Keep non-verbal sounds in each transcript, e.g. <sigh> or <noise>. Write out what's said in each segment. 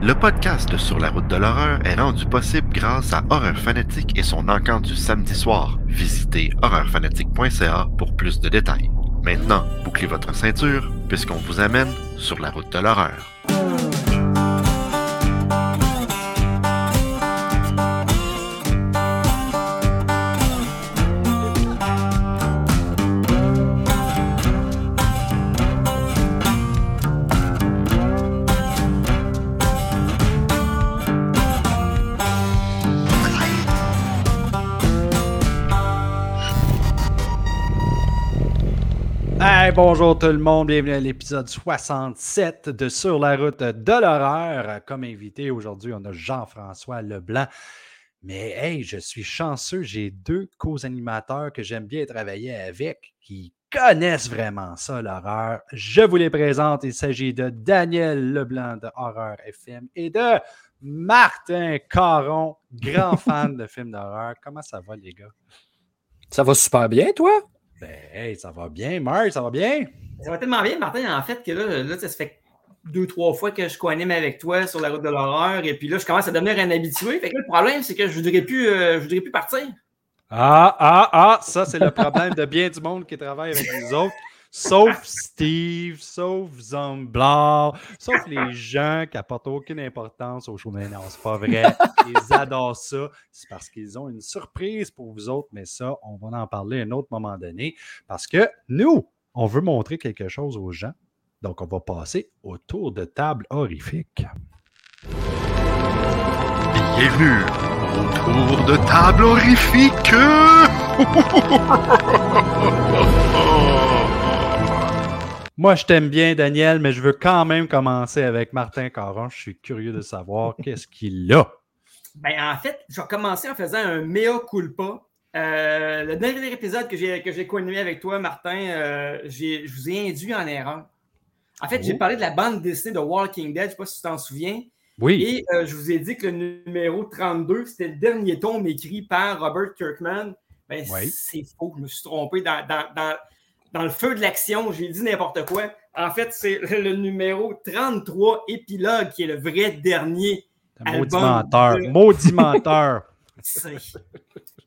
Le podcast Sur la route de l'horreur est rendu possible grâce à Horreur Fanatique et son encant du samedi soir. Visitez horreurfanatique.ca pour plus de détails. Maintenant, bouclez votre ceinture puisqu'on vous amène sur la route de l'horreur. Bonjour tout le monde, bienvenue à l'épisode 67 de Sur la route de l'horreur. Comme invité aujourd'hui, on a Jean-François Leblanc. Mais hey, je suis chanceux, j'ai deux co-animateurs que j'aime bien travailler avec qui connaissent vraiment ça, l'horreur. Je vous les présente, il s'agit de Daniel Leblanc de Horreur FM et de Martin Caron, grand <laughs> fan de films d'horreur. Comment ça va, les gars? Ça va super bien, toi? Ben, hey, ça va bien. Marc, ça va bien? Ça va tellement bien, Martin, en fait, que là, là ça se fait deux, trois fois que je co-anime avec toi sur la route de l'horreur. Et puis là, je commence à devenir un habitué. Fait que là, le problème, c'est que je ne voudrais, plus, euh, je voudrais plus partir. Ah, ah, ah, ça, c'est le problème de bien du monde qui travaille avec nous autres. Sauf Steve, sauf Zomblar, sauf les <laughs> gens qui n'apportent aucune importance au show. Mais non, c'est pas vrai. Ils adorent ça. C'est parce qu'ils ont une surprise pour vous autres. Mais ça, on va en parler à un autre moment donné. Parce que nous, on veut montrer quelque chose aux gens. Donc, on va passer au tour de table horrifique. Bienvenue au tour de table horrifique! <laughs> Moi, je t'aime bien, Daniel, mais je veux quand même commencer avec Martin Caron. Je suis curieux de savoir <laughs> qu'est-ce qu'il a. Ben, en fait, je vais commencer en faisant un mea culpa. Euh, le dernier épisode que j'ai que j'ai co-animé avec toi, Martin, euh, j'ai- je vous ai induit en erreur. En fait, j'ai Oh. parlé de la bande dessinée de Walking Dead, je ne sais pas si tu t'en souviens. Oui. Et euh, je vous ai dit que le numéro 32, c'était le dernier tome écrit par Robert Kirkman. Ben, Oui. c'est faux, je me suis trompé dans, dans, dans, dans le feu de l'action, j'ai dit n'importe quoi. En fait, c'est <laughs> le numéro 33, épilogue, qui est le vrai dernier. Un maudit album menteur. de- Maudit menteur. <laughs>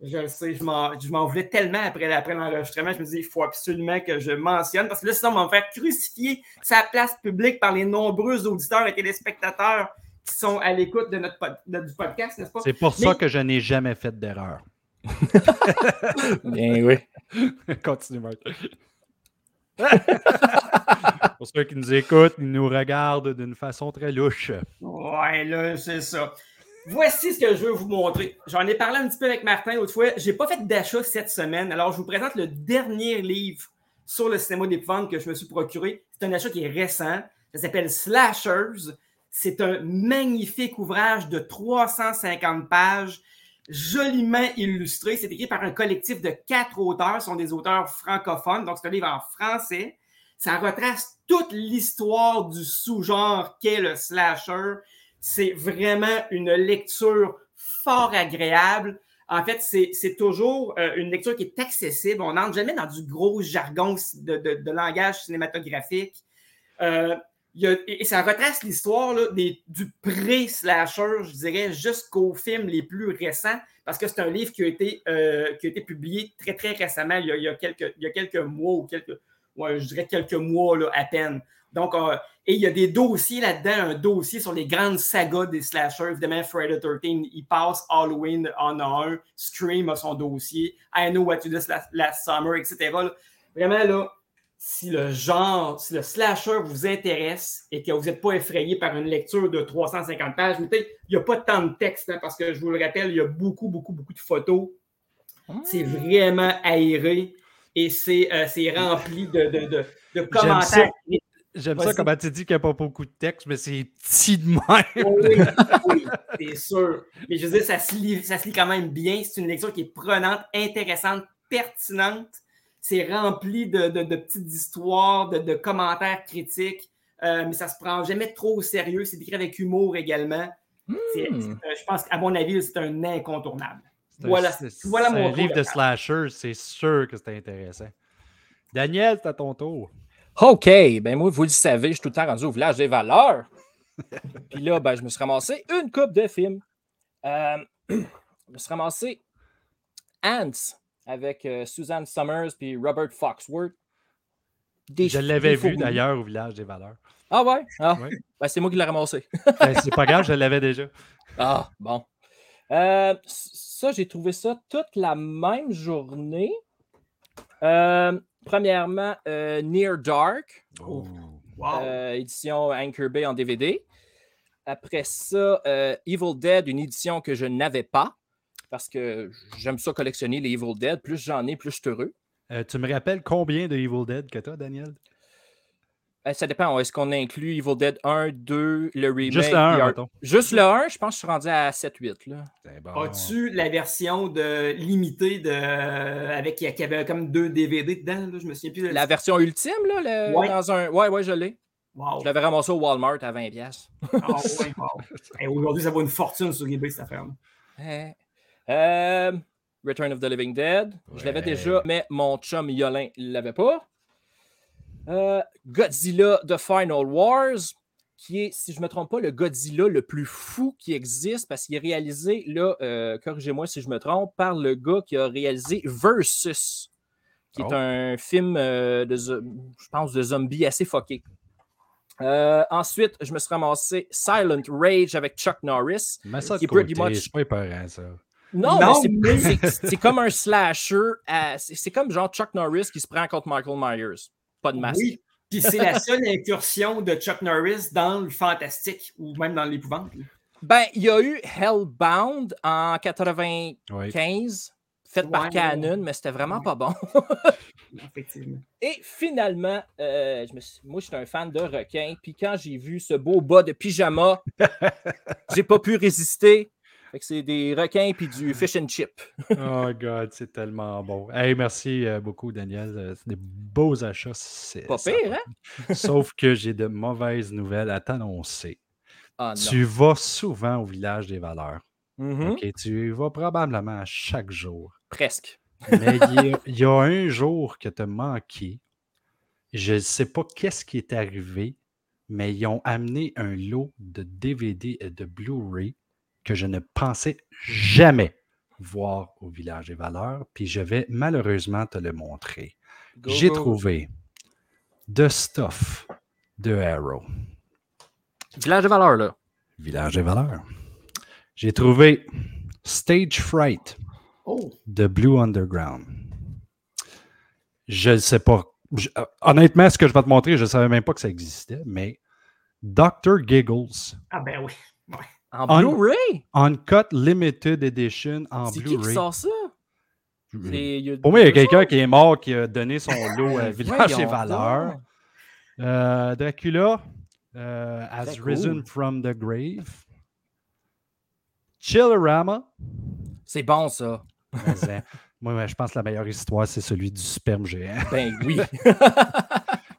Je le sais, je m'en je m'en voulais tellement après, après l'enregistrement. Je me dis, il faut absolument que je mentionne parce que là, sinon, on va me faire crucifier sa place publique par les nombreux auditeurs et téléspectateurs qui sont à l'écoute de notre pod- de- du podcast, n'est-ce pas? C'est pour ça que je n'ai jamais fait d'erreur. <laughs> Bien oui. Continue, Martin. <laughs> pour ceux qui nous écoutent, ils nous regardent d'une façon très louche. Ouais, là, c'est ça. Voici ce que je veux vous montrer. J'en ai parlé un petit peu avec Martin l'autre fois. J'ai pas fait d'achat cette semaine. Alors, je vous présente le dernier livre sur le cinéma d'épouvante que je me suis procuré. C'est un achat qui est récent. Ça s'appelle Slashers. C'est un magnifique ouvrage de 350 pages, joliment illustré. C'est écrit par un collectif de quatre auteurs. Ce sont des auteurs francophones. Donc, c'est un livre en français. Ça retrace toute l'histoire du sous-genre qu'est le slasher. C'est vraiment une lecture fort agréable. En fait, c'est toujours euh, une lecture qui est accessible. On n'entre jamais dans du gros jargon de, de- de langage cinématographique. Euh, il et ça retrace l'histoire du pré-slasher, je dirais, jusqu'aux films les plus récents, parce que c'est un livre qui a été, euh, publié très, très récemment, il y a, quelques, mois ou quelques, je dirais quelques mois à peine. Donc, euh, et il y a des dossiers là-dedans, un dossier sur les grandes sagas des slashers. Évidemment, Friday the 13, il passe Halloween en un, Scream a son dossier, I Know What You Did Last, Summer, etc. Vraiment, là, si le genre, si le slasher vous intéresse et que vous n'êtes pas effrayé par une lecture de 350 pages, il n'y a pas tant de texte, hein, parce que je vous le rappelle, il y a beaucoup, beaucoup, beaucoup de photos. C'est vraiment aéré et c'est euh, c'est rempli de, de, de, de commentaires. J'aime ça comment tu dis qu'il n'y a pas beaucoup de texte, mais c'est petit de même. Oui, oui, <laughs> c'est sûr. Mais je veux dire, ça se, lit, ça se lit quand même bien. C'est une lecture qui est prenante, intéressante, pertinente. C'est rempli de, de- de petites histoires, de, de commentaires critiques, euh, mais ça se prend jamais trop au sérieux. C'est écrit avec humour également. C'est- Hmm. c'est, euh, je pense qu'à mon avis, c'est un incontournable. C'est un- Voilà, c'est- voilà c'est mon un livre de de slasher, c'est sûr que c'est intéressant. Daniel, c'est à ton tour. OK, ben moi, vous le savez, je suis tout le temps rendu au village des valeurs. <laughs> Puis là, ben, je me suis ramassé une coupe de films. Euh, <clears throat> je me suis ramassé Ants avec euh, Suzanne Summers puis Robert Foxworth. Des- Je l'avais vu d'ailleurs au village des valeurs. Ah ouais? Ah, Ouais. ben, c'est moi qui l'ai ramassé. <laughs> Ben, c'est pas grave, je l'avais déjà. <laughs> Ah, bon. Euh, ça, j'ai trouvé ça toute la même journée. Euh, premièrement, euh, Near Dark, Oh. Wow. euh, édition Anchor Bay en DVD. Après ça, euh, Evil Dead, une édition que je n'avais pas parce que j'aime ça collectionner les Evil Dead. Plus j'en ai, plus je suis heureux. Euh, tu me rappelles combien de Evil Dead que tu as, Daniel? Euh, ça dépend. Est-ce qu'on inclut Evil Dead 1, 2, le remake? Juste le 1, puis un- mettons. Juste le 1, je pense que je suis rendu à 7-8. là. C'est bon. As-tu la version de limitée de avec qui avait comme deux DVD dedans? Là, je me souviens plus. de La version ultime, là, le- Ouais. dans un. Ouais, ouais, je l'ai. Wow. Je l'avais ramassé au Walmart à 20$. piastres. Ah, ouais, wow. <laughs> Hey, Aujourd'hui, ça vaut une fortune sur eBay, cette affaire. Euh, Return of the Living Dead. Je l'avais déjà, mais mon chum Yolin ne l'avait pas. Euh, Godzilla The Final Wars, qui est, si je ne me trompe pas, le Godzilla le plus fou qui existe, parce qu'il est réalisé, là, euh, corrigez-moi si je me trompe, par le gars qui a réalisé Versus, qui Oh. est un film, de, je pense, de zombies assez fucké. Euh, ensuite, je me suis ramassé Silent Rage avec Chuck Norris. Mais ça, qui est pretty much- c'est pas épeurant, ça. Non, Non, mais c'est- mais- comme un slasher. C'est comme genre Chuck Norris qui se prend contre Michael Myers. Pas de masque. Oui. Puis c'est la seule incursion de Chuck Norris dans le fantastique ou même dans l'épouvante. Ben, il y a eu Hellbound en 95, Oui. fait par. Canon, mais c'était vraiment Ouais. pas bon. <laughs> Effectivement. Et finalement, euh, je me suis- moi, je suis un fan de requins. Puis quand j'ai vu ce beau bas de pyjama, <laughs> j'ai pas pu résister. Fait que c'est des requins puis du fish and chip. <laughs> Oh God, c'est tellement bon. Hey, merci euh, beaucoup, Daniel. Euh, C'est des beaux achats. c'est- Pas ça- pire, hein? <laughs> Sauf que j'ai de mauvaises nouvelles à t'annoncer. Ah. Tu vas souvent au village des valeurs. OK? Tu y vas probablement à chaque jour. Presque. Mais il y, <laughs> y a un jour que tu as manqué. Je ne sais pas qu'est-ce qui est arrivé, mais ils ont amené un lot de DVD et de Blu-ray que je ne pensais jamais voir au Village des Valeurs. Puis je vais malheureusement te le montrer. J'ai trouvé The Stuff de Arrow. Village de valeur, là. Village des Valeurs. J'ai trouvé Stage Fright Oh, de Blue Underground. Je ne sais pas. Je- euh, honnêtement, ce que je vais te montrer, je ne savais même pas que ça existait, mais Dr. Giggles, ah ben oui. En- Blu-ray? Uncut Limited Edition en C'est qui qui Blu-ray. sort ça? A Pour moi, il y a quelqu'un qui est mort qui a donné son <laughs> lot à Village Voyons Valeurs. Euh, Dracula euh, has risen from the grave. Chillerama. C'est bon, ça. Mais, euh, <laughs> Moi, je pense que la meilleure histoire, c'est celui du sperme géant. <laughs> Ben oui.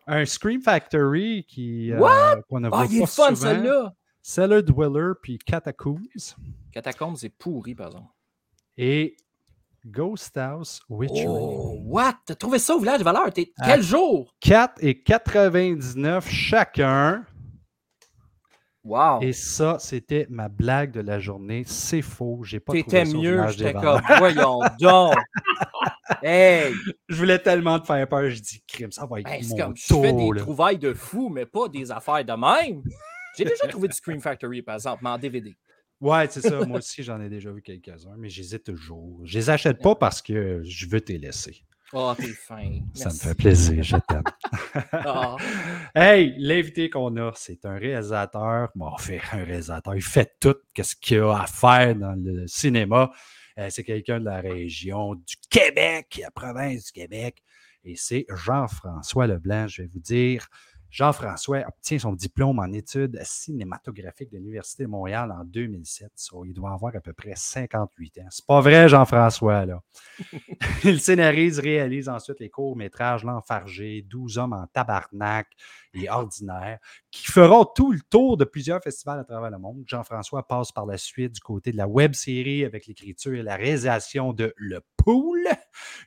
Un Scream Factory qui euh, What? ne Ah, voit il est fun, celui-là. Cellar Dweller puis Catacombs Catacombs, c'est pourri, par exemple. et Ghost House Witchery. Oh, what? T'as trouvé ça au village de valeur? T'es-. Quel jour? 4 et 99 chacun. Wow. Et ça, c'était ma blague de la journée. C'est faux. J'ai pas T'étais trouvé ça au mieux. J'étais comme, voyons <laughs> donc. Hey! Je voulais tellement te faire peur. Je dis, crime, ça va être Ben, c'est mon comme, je fais des tour. là. trouvailles de fou, mais pas des affaires de même. J'ai déjà trouvé du Scream Factory, par exemple, mais en DVD. Ouais, c'est ça. Moi aussi, j'en ai déjà vu quelques-uns, mais j'hésite toujours. Je les achète pas parce que je veux te laisser. Oh, t'es fin. Ça me fait plaisir. Je t'aime. <laughs> Ah. <laughs> Hey, l'invité qu'on a, c'est un réalisateur. Bon, fait un réalisateur. Il fait tout ce qu'il a à faire dans le cinéma. Euh, c'est quelqu'un de la région du Québec, la province du Québec. Et c'est Jean-François Leblanc. Je vais vous dire, Jean-François obtient son diplôme en études cinématographiques de l'Université de Montréal en 2007. So, il doit avoir à peu près 58 ans. C'est pas vrai, Jean-François, là. <laughs> il scénarise, réalise ensuite les courts-métrages L'Enfargé, 12 hommes en tabarnak et Ordinaire, qui feront tout le tour de plusieurs festivals à travers le monde. Jean-François passe par la suite du côté de la web-série avec l'écriture et la réalisation de Le Pool,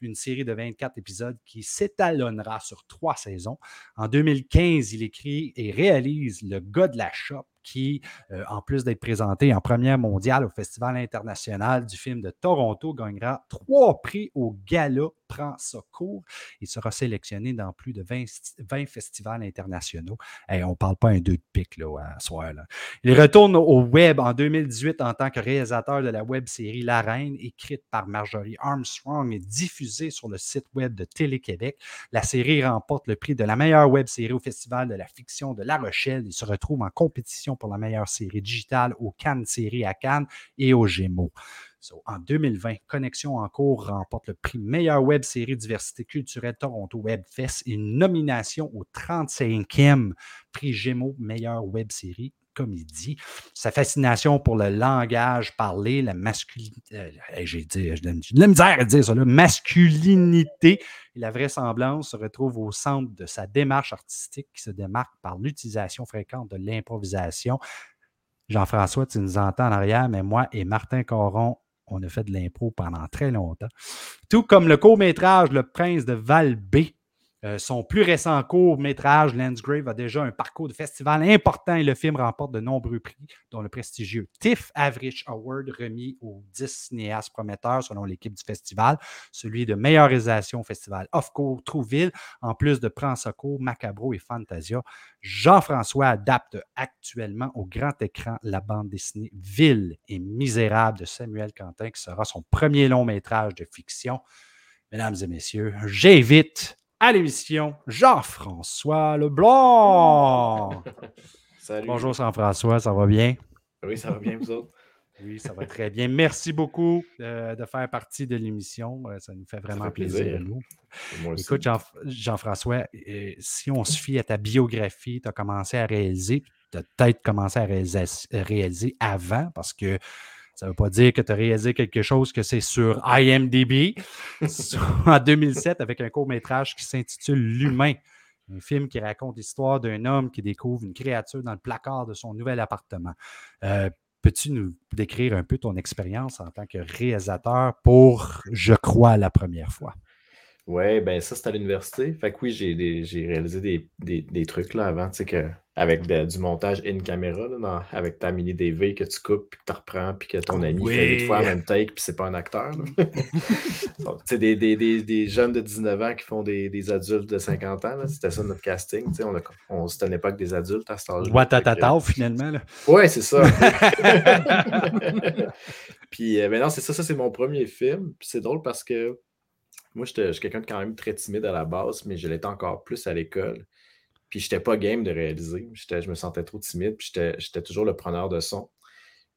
une série de 24 épisodes qui s'étalonnera sur trois saisons. En 2015, il écrit et réalise Le gars de la shop, qui, euh, en plus d'être présenté en première mondiale au Festival international du film de Toronto, gagnera trois prix au Gala Prend ça court. Il sera sélectionné dans plus de 20, 20 festivals internationaux. Et on ne parle pas un deux de pique là, à soir. Là. Il retourne au web en 2018 en tant que réalisateur de la web série La Reine, écrite par Marjorie Armstrong et diffusée sur le site web de Télé-Québec. La série remporte le prix de la meilleure web série au Festival de la fiction de La Rochelle. Il se retrouve en compétition pour la meilleure série digitale au Cannes Série à Cannes et au Gémeaux. En 2020, Connexion en cours remporte le prix meilleure web série diversité culturelle Toronto Webfest et une nomination au 35e prix Gémeaux meilleure web série comédie. Sa fascination pour le langage parlé, la masculinité, euh, j'ai dit, la misère à masculinité et la vraisemblance se retrouvent au centre de sa démarche artistique qui se démarque par l'utilisation fréquente de l'improvisation. Jean-François, tu nous entends en arrière, mais moi et Martin Coron, on a fait de l'impro pendant très longtemps. Tout comme le court-métrage Le Prince de Val B, euh, son plus récent court-métrage, Landsgrave, a déjà un parcours de festival important et le film remporte de nombreux prix, dont le prestigieux TIFF Average Award remis aux 10 cinéastes prometteurs selon l'équipe du festival, celui de meilleure réalisation au festival Off-Court Trouville, en plus de Prends Secours, Macabro et Fantasia. Jean-François adapte actuellement au grand écran la bande dessinée Ville et Misérable de Samuel Quentin, qui sera son premier long métrage de fiction. Mesdames et messieurs, j'invite à l'émission Jean-François Leblanc. <laughs> Salut. Bonjour Jean-François, ça va bien? Oui, ça va bien, vous autres? <laughs> Oui, ça va très bien. Merci beaucoup euh, de faire partie de l'émission. Euh, ça nous fait vraiment fait plaisir. nous. Écoute, Jean- Jean-François, euh, si on se fie à ta biographie, tu as commencé à réaliser, tu as peut-être commencé à réaliser, réaliser avant parce que ça ne veut pas dire que tu as réalisé quelque chose que c'est sur IMDb <laughs> en 2007 avec un court-métrage qui s'intitule L'humain. Un film qui raconte l'histoire d'un homme qui découvre une créature dans le placard de son nouvel appartement. Euh, Peux-tu nous décrire un peu ton expérience en tant que réalisateur pour, je crois, la première fois? Ouais, ben ça, c'était à l'université. Fait que oui, j'ai réalisé des, des- des trucs là avant, tu sais, que, avec de- du montage in caméra, là, dans- avec ta mini DV que tu coupes, puis que tu reprends, puis que ton ami fait huit fois la même take, puis c'est pas un acteur. <laughs> Donc, sais, des, des, des, des jeunes de 19 ans qui font des, des adultes de 50 ans, là, c'était ça notre casting. tu sais, On, a- on, c'était à l'époque des adultes à cet âge-là. Que- finalement. là. Ouais, c'est ça. <laughs> <laughs> puis, euh, non, c'est ça, ça c'est mon premier film. Puis c'est drôle parce que moi, j'étais- je suis quelqu'un de quand même très timide à la base, mais je l'étais encore plus à l'école. Puis j'étais pas game de réaliser. Je me sentais trop timide, puis j'étais toujours le preneur de son.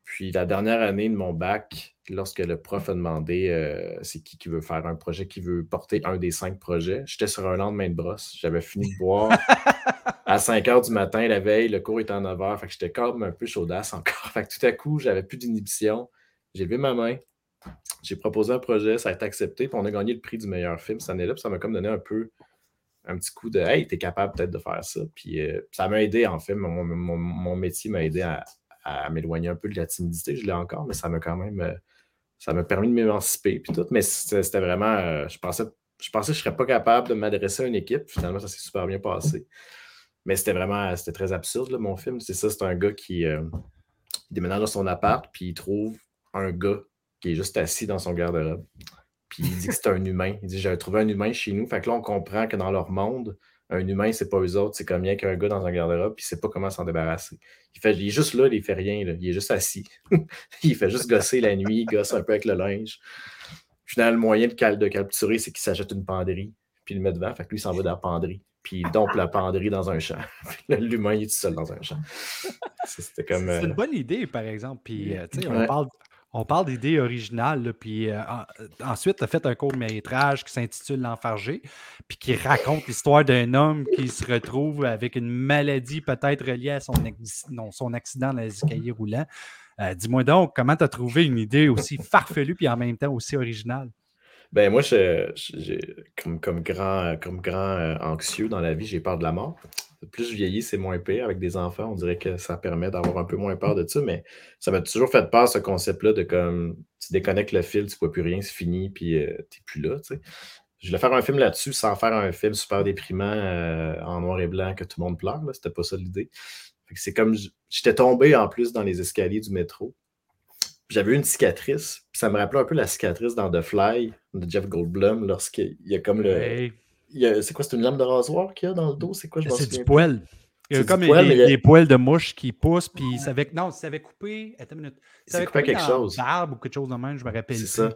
Puis la dernière année de mon bac, lorsque le prof a demandé euh, c'est qui qui veut faire un projet, qui veut porter un des cinq projets, j'étais sur un lendemain de brosse. J'avais fini de boire <laughs> à 5 heures du matin la veille, le cours était à 9 heures, fait que j'étais comme un peu chaudasse encore. <laughs> Fait que tout à coup, j'avais plus d'inhibition. J'ai levé ma main, j'ai proposé un projet, ça a été accepté, puis on a gagné le prix du meilleur film cette année-là, puis ça m'a comme donné un peu un petit coup de Hey, t'es capable peut-être de faire ça. Puis euh, ça m'a aidé en fait. Mon, mon- mon métier m'a aidé à, à m'éloigner un peu de la timidité. Je l'ai encore, mais ça m'a quand même. euh, ça m'a permis de m'émanciper. Puis tout. Mais c'était vraiment. euh, je, pensais, je pensais que je ne serais pas capable de m'adresser à une équipe. Finalement, ça s'est super bien passé. Mais c'était vraiment. C'était très absurde, mon film. C'est ça, c'est un gars qui déménage dans son appart, puis il trouve un gars qui est juste assis dans son garde-robe. Puis il dit que c'est un humain. Il dit J'ai trouvé un humain chez nous. Fait que là, on comprend que dans leur monde, un humain, c'est pas eux autres, c'est comme bien qu'un gars dans un garde-robe, puis il sait pas comment s'en débarrasser. Il, fait, il est juste là, il fait rien, là. il est juste assis. <laughs> il fait juste gosser la nuit, il gosse un peu avec le linge. Finalement, le moyen de, cal de capturer, c'est qu'il s'achète une penderie, puis il le met devant. Fait que lui, il s'en va dans la penderie, puis il dompe la penderie dans un champ. <laughs> L'humain, il est tout seul dans un champ. C'était comme. C'est euh, une bonne idée, par exemple. Puis, euh, tu sais, on Ouais. parle, on parle d'idées originales. puis, euh, euh, ensuite, tu as fait un court-métrage qui s'intitule L'Enfargé, puis qui raconte l'histoire d'un homme qui se retrouve avec une maladie peut-être reliée à son, accident dans les escaliers roulants. Euh, Dis-moi donc, comment tu as trouvé une idée aussi farfelue puis en même temps aussi originale? Ben moi, je, comme, grand, anxieux dans la vie, j'ai peur de la mort. Plus je vieillis, c'est moins pire. Avec des enfants, on dirait que ça permet d'avoir un peu moins peur de ça, mais ça m'a toujours fait peur, ce concept-là de comme tu déconnectes le fil, tu vois plus rien, c'est fini, puis tu n'es plus là. Je voulais faire un film là-dessus sans faire un film super déprimant euh, en noir et blanc que tout le monde pleure. C'était pas ça l'idée. C'est comme j'étais tombé en plus dans les escaliers du métro. J'avais une cicatrice. Ça me rappelait un peu la cicatrice dans The Fly de Jeff Goldblum lorsqu'il y a comme le. C'est quoi, c'est une lame de rasoir qu'il y a dans le dos? C'est quoi, je C'est du poil. Il y a comme des, poils de mouche qui poussent, puis ça avait. Non, ça avait coupé. Attends une minute. Ça avait coupé quelque chose. Barbe ou quelque chose de même, je me rappelle. C'est ça.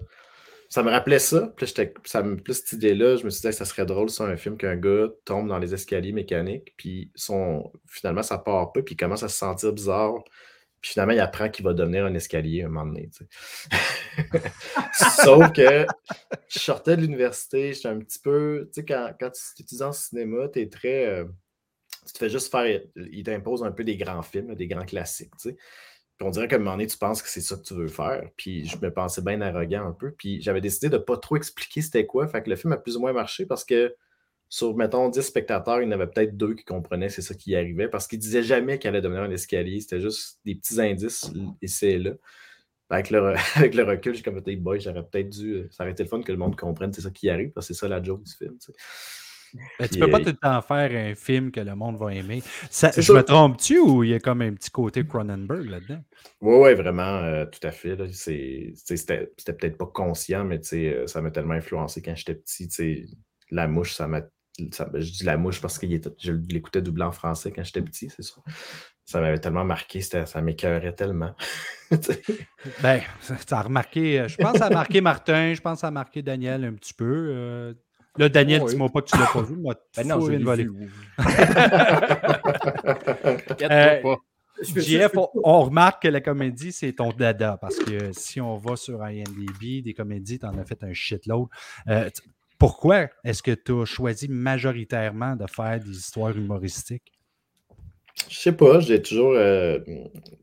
Ça me rappelait ça. Puis ça me, plus cette idée-là, je me suis dit que ça serait drôle sur un film qu'un gars tombe dans les escaliers mécaniques, puis son, finalement, ça part pas, puis il commence à se sentir bizarre. Puis finalement, il apprend qu'il va devenir un escalier un moment donné. <laughs> Sauf que je sortais de l'université, j'étais un petit peu. Tu sais, quand, quand tu étudies en cinéma, tu es très. Euh, tu te fais juste faire. Il t'impose un peu des grands films, des grands classiques. Tu sais on dirait qu'à un moment donné, tu penses que c'est ça que tu veux faire. Puis je me pensais bien arrogant un peu. Puis j'avais décidé de ne pas trop expliquer c'était quoi. Fait que le film a plus ou moins marché parce que sur, mettons, 10 spectateurs, il y en avait peut-être deux qui comprenaient c'est ça qui arrivait parce qu'il disait jamais qu'il allait devenir un escalier. C'était juste des petits indices ici et là. Avec le, <laughs> avec le recul, j'ai comme dit, boy, j'aurais peut-être dû. Euh, ça aurait été le fun que le monde comprenne c'est ça qui arrive parce que c'est ça la joke du film. Ben, tu peux pas tout le temps faire un film que le monde va aimer. je me trompe-tu ou il y a comme un petit côté Cronenberg là-dedans? Oui, oui, vraiment, euh, tout à fait. C'était peut-être pas conscient, mais euh, ça m'a tellement influencé quand j'étais petit. La mouche, ça m'a. Ben, je dis la mouche parce que je l'écoutais doublé en français quand j'étais petit, c'est ça. Ça m'avait tellement marqué, ça m'écœurait tellement. <laughs> ben, ça, a remarqué, euh, je pense que ça a marqué Martin, je pense que ça a marqué Daniel un petit peu. Là, Daniel, dis-moi pas que tu l'as pas vu. Moi, ben non, je l'ai <laughs> euh, JF, on, remarque que la comédie, c'est ton dada, parce que si on va sur IMDb, des comédies, tu en as fait un shitload. Euh, pourquoi est-ce que tu as choisi majoritairement de faire des histoires humoristiques? Je sais pas, j'ai toujours, euh,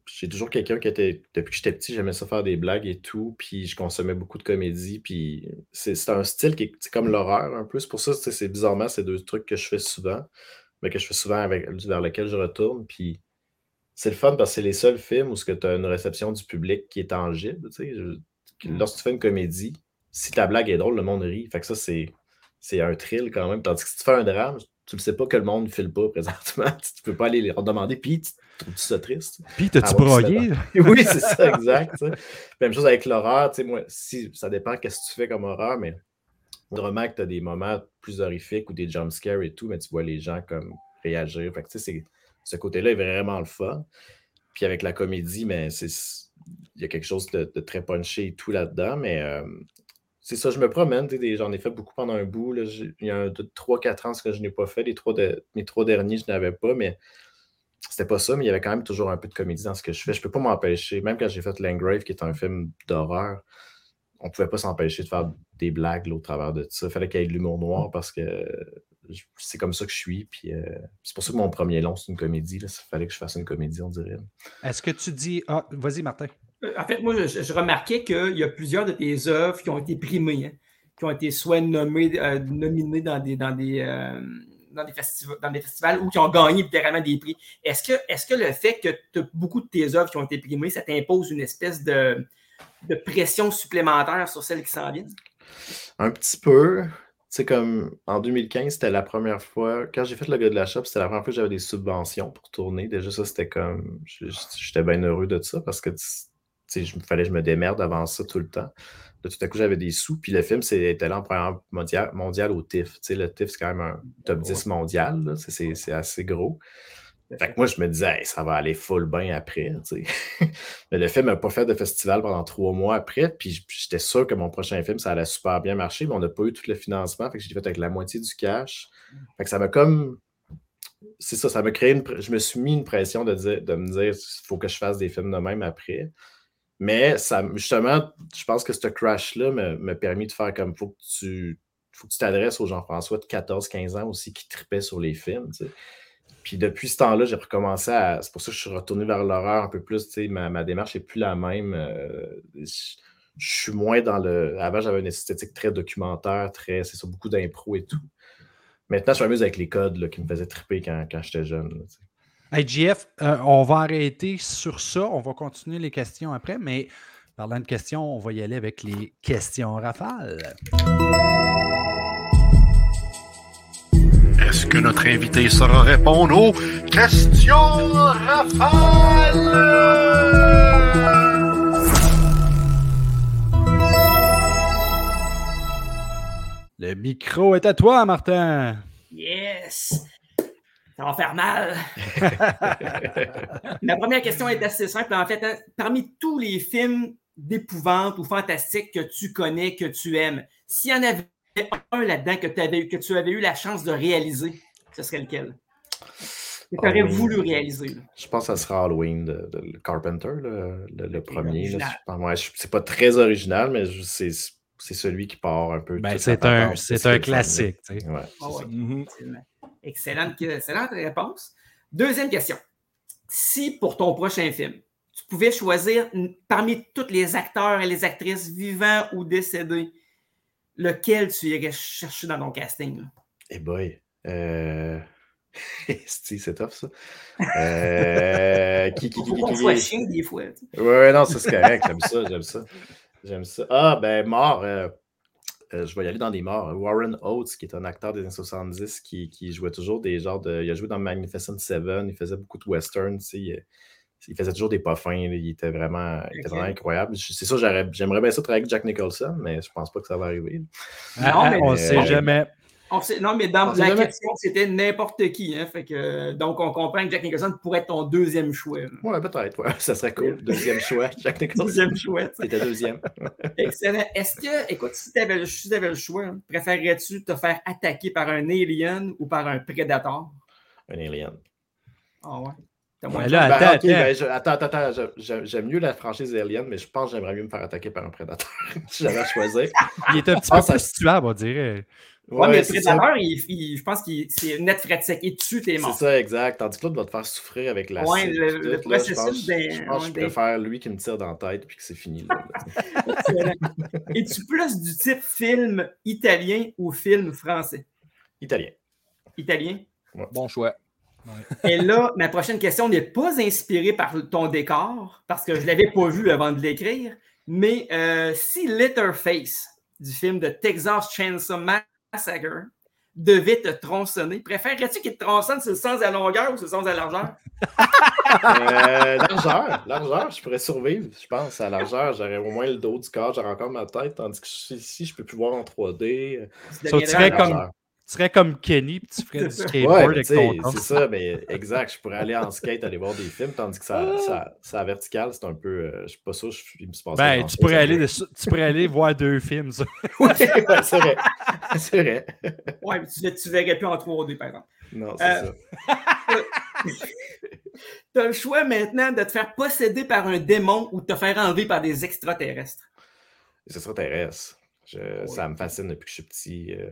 j'ai toujours quelqu'un qui était, depuis que j'étais petit, j'aimais ça faire des blagues et tout, puis je consommais beaucoup de comédie, puis c'est un style qui est comme l'horreur un peu. C'est pour ça, c'est bizarrement, c'est deux trucs que je fais souvent, mais que je fais souvent avec, vers lesquels je retourne, puis c'est le fun parce que c'est les seuls films où tu as une réception du public qui est tangible. Mmh. Lorsque tu fais une comédie, si ta blague est drôle, le monde rit. Fait que ça, c'est un thrill quand même. Tandis que si tu fais un drame, tu ne sais pas que le monde ne file pas présentement. <laughs> tu ne peux pas aller les demander, puis tu trouves ça triste? Puis t'as-tu broyé? <laughs> oui, c'est ça, exact. Même chose avec l'horreur. Moi, si, ça dépend qu'est-ce que tu fais comme horreur, mais vraiment que tu as des moments plus horrifiques ou des jumpscares et tout, mais tu vois les gens comme réagir. Fait que, ce côté-là est vraiment le fun. Puis avec la comédie, mais c'est il y a quelque chose de, très punché et tout là-dedans, mais euh, c'est ça, je me promène. J'en ai fait beaucoup pendant un bout. il y a 3-4 ans, ce que je n'ai pas fait. Les trois mes trois derniers, je n'avais pas, mais c'était pas ça. Mais il y avait quand même toujours un peu de comédie dans ce que je fais. Je ne peux pas m'empêcher. Même quand j'ai fait Langrave, qui est un film d'horreur, on ne pouvait pas s'empêcher de faire des blagues au travers de ça. Il fallait qu'il y ait de l'humour noir parce que c'est comme ça que je suis. Puis euh, c'est pour ça que mon premier long, c'est une comédie. Il fallait que je fasse une comédie, on dirait. Est-ce que tu dis. Ah, vas-y, Martin. En fait, moi, je, remarquais qu'il y a plusieurs de tes œuvres qui ont été primées, hein, qui ont été soit nommées, euh, nominées dans des, dans, des, euh, dans, des dans des festivals ou qui ont gagné littéralement des prix. Est-ce que, est que le fait que beaucoup de tes œuvres qui ont été primées, ça t'impose une espèce de, de pression supplémentaire sur celles qui s'en viennent? Un petit peu. C'est comme en 2015, c'était la première fois. Quand j'ai fait le gars de la shop, c'était la première fois que j'avais des subventions pour tourner. Déjà, ça, c'était comme. J'étais bien heureux de ça parce que il fallait que je me démerde avant ça tout le temps. De tout à coup, j'avais des sous. Puis le film, c'était là en première mondial, mondial au TIFF. le TIFF, c'est quand même un top 10 mondial. C'est assez gros. Fait que moi, je me disais, ça va aller full bain après. <laughs> Mais le film n'a pas fait de festival pendant trois mois après. Puis j'étais sûr que mon prochain film, ça allait super bien marcher, mais on n'a pas eu tout le financement. Fait que j'ai fait avec la moitié du cash. Fait que ça m'a comme. C'est ça, ça m'a créé une. Je me suis mis une pression de, dire, de me dire, il faut que je fasse des films de même après. Mais ça, justement, je pense que ce crash-là m'a permis de faire comme faut que tu faut que tu t'adresses aux Jean-François de 14-15 ans aussi qui tripaient sur les films. Puis depuis ce temps-là, j'ai recommencé à. C'est pour ça que je suis retourné vers l'horreur un peu plus. Ma, ma démarche n'est plus la même. Euh, je, suis moins dans le. Avant, j'avais une esthétique très documentaire, très. C'est ça, beaucoup d'impro et tout. Maintenant, je amusé avec les codes qui me faisaient triper quand, quand j'étais jeune. GF, euh, on va arrêter sur ça. On va continuer les questions après, mais parlant de questions, on va y aller avec les questions rafales. Est-ce que notre invité saura répondre aux questions rafales? Le micro est à toi, Martin. Yes! Ça va faire mal. <laughs> Ma première question est assez simple. En fait, hein. parmi tous les films d'épouvante ou fantastiques que tu connais, que tu aimes, s'il y en avait un là-dedans que, que tu avais eu la chance de réaliser, ce serait lequel? Que tu aurais voulu réaliser. Je pense que ça sera Halloween de, Carpenter, le, premier. c'est pas très original, mais c'est celui qui part un peu. Ben, c'est un, un classique. Tu sais. ouais, oh, excellente, excellente réponse. Deuxième question. Si pour ton prochain film, tu pouvais choisir parmi tous les acteurs et les actrices vivants ou décédés, lequel tu irais chercher dans ton casting? Eh hey boy. Euh... <laughs> c'est tough ça. Euh... qui, qui, qui, qui, qui, chien des fois. Ouais, non, ça c'est correct. J'aime ça, j'aime ça. J'aime ça. Ah, ben, mort. Euh, euh, je vais y aller dans des morts. Warren Oates, qui est un acteur des années 70, qui, qui jouait toujours des genres de. Il a joué dans Magnificent Seven, il faisait beaucoup de westerns. Il, faisait toujours des pas fins, il était vraiment, incroyable. C'est sûr, j'aimerais bien ça travailler avec Jack Nicholson, mais je pense pas que ça va arriver. Ah, on ne sait jamais non, mais dans la question, c'était n'importe qui. Hein, fait que, donc, on comprend que Jack Nicholson pourrait être ton deuxième choix. Oui, peut-être. Ouais. <laughs> Ça serait cool. <laughs> Deuxième choix, Jack Nicholson. Deuxième choix. C'était deuxième. <laughs> Excellent. Est-ce que, écoute, si tu avais, si avais, le choix, hein, préférerais-tu te faire attaquer par un alien ou par un prédateur? Un alien. Ah ouais. Ben là, attends, ben, attends, attends, attends, j'aime mieux la franchise Alien, mais je pense que j'aimerais mieux me faire attaquer par un prédateur si j'avais à choisir. Il est un petit peu plus situable, on dirait. Ouais, mais le prédateur, il, je pense que c'est net frais de sec. Et tu t'es mort. C'est ça, exact. Tandis que l'autre va te faire souffrir avec la Ouais, le, le processus Je pense, que je préfère lui qui me tire dans la tête puis que c'est fini. <laughs> Es-tu plus du type film italien ou film français? Italien. Italien? Bon choix. Et là, ma prochaine question n'est pas inspirée par ton décor, parce que je ne l'avais pas vu avant de l'écrire, mais euh, si Letterface du film de Texas Chainsaw Massacre devait te tronçonner, préférerais-tu qu'il te tronçonne sur le sens de la longueur ou sur le sens de la largeur? euh, largeur, largeur, je pourrais survivre, je pense. À largeur, j'aurais au moins le dos du corps, j'aurais encore ma tête, tandis que ici, je peux plus voir en 3D. Ça serait comme tu serais comme Kenny, puis tu ferais du <laughs> skateboard avec ton C'est ça, mais exact. Je pourrais aller en skate, aller voir des films, tandis que ça, ça, ça vertical, c'est un peu. Euh, je suis pas sûr, je, me se passe Ben, tu pourrais, aller tu pourrais aller voir deux films, ça. <laughs> oui, c'est vrai. C'est vrai. Ouais, mais tu, tu verrais plus en 3D, par exemple. Non, c'est euh, ça. <laughs> tu as le choix maintenant de te faire posséder par un démon ou de te faire enlever par des extraterrestres. Les extraterrestres. Ça me fascine depuis que je suis petit. Euh,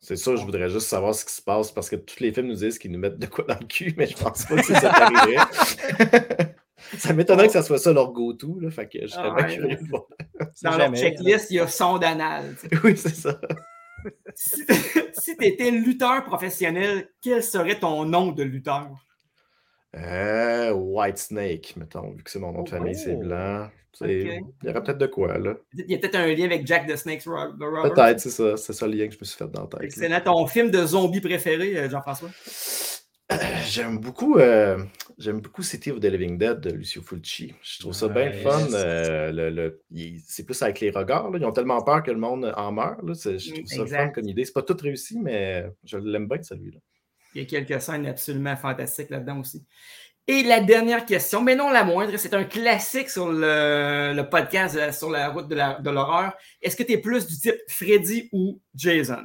c'est ça, je voudrais juste savoir ce qui se passe parce que tous les films nous disent qu'ils nous mettent de quoi dans le cul, mais je pense pas que c'est ça qui arriverait. <laughs> ça m'étonnerait que ça soit ça leur go-to, là, fait que je serais pas curieux de voir. Dans leur checklist, il y a son d'anal. <laughs> Oui, c'est ça. si tu étais lutteur professionnel, quel serait ton nom de lutteur? Euh, White Snake, mettons, vu que c'est mon nom de famille, c'est oh! Il y aurait peut-être de quoi, là. Il y a peut-être un lien avec Jack the Snakes Peut-être, c'est ça. C'est ça le lien que je me suis fait dans la tête. Excellent. Ton film de zombie préféré, euh, Jean-François? J'aime beaucoup, euh, j'aime beaucoup City of the Living Dead de Lucio Fulci. Je trouve ça bien fun. Euh, le, c'est plus avec les regards. Ils ont tellement peur que le monde en meurt. Là. Je trouve ça fun comme idée. C'est pas tout réussi, mais je l'aime bien celui-là. Il y a quelques scènes absolument fantastiques là-dedans aussi. Et la dernière question, mais non la moindre, c'est un classique sur le, podcast euh, sur la route de l'horreur. Est-ce que tu es plus du type Freddy ou Jason?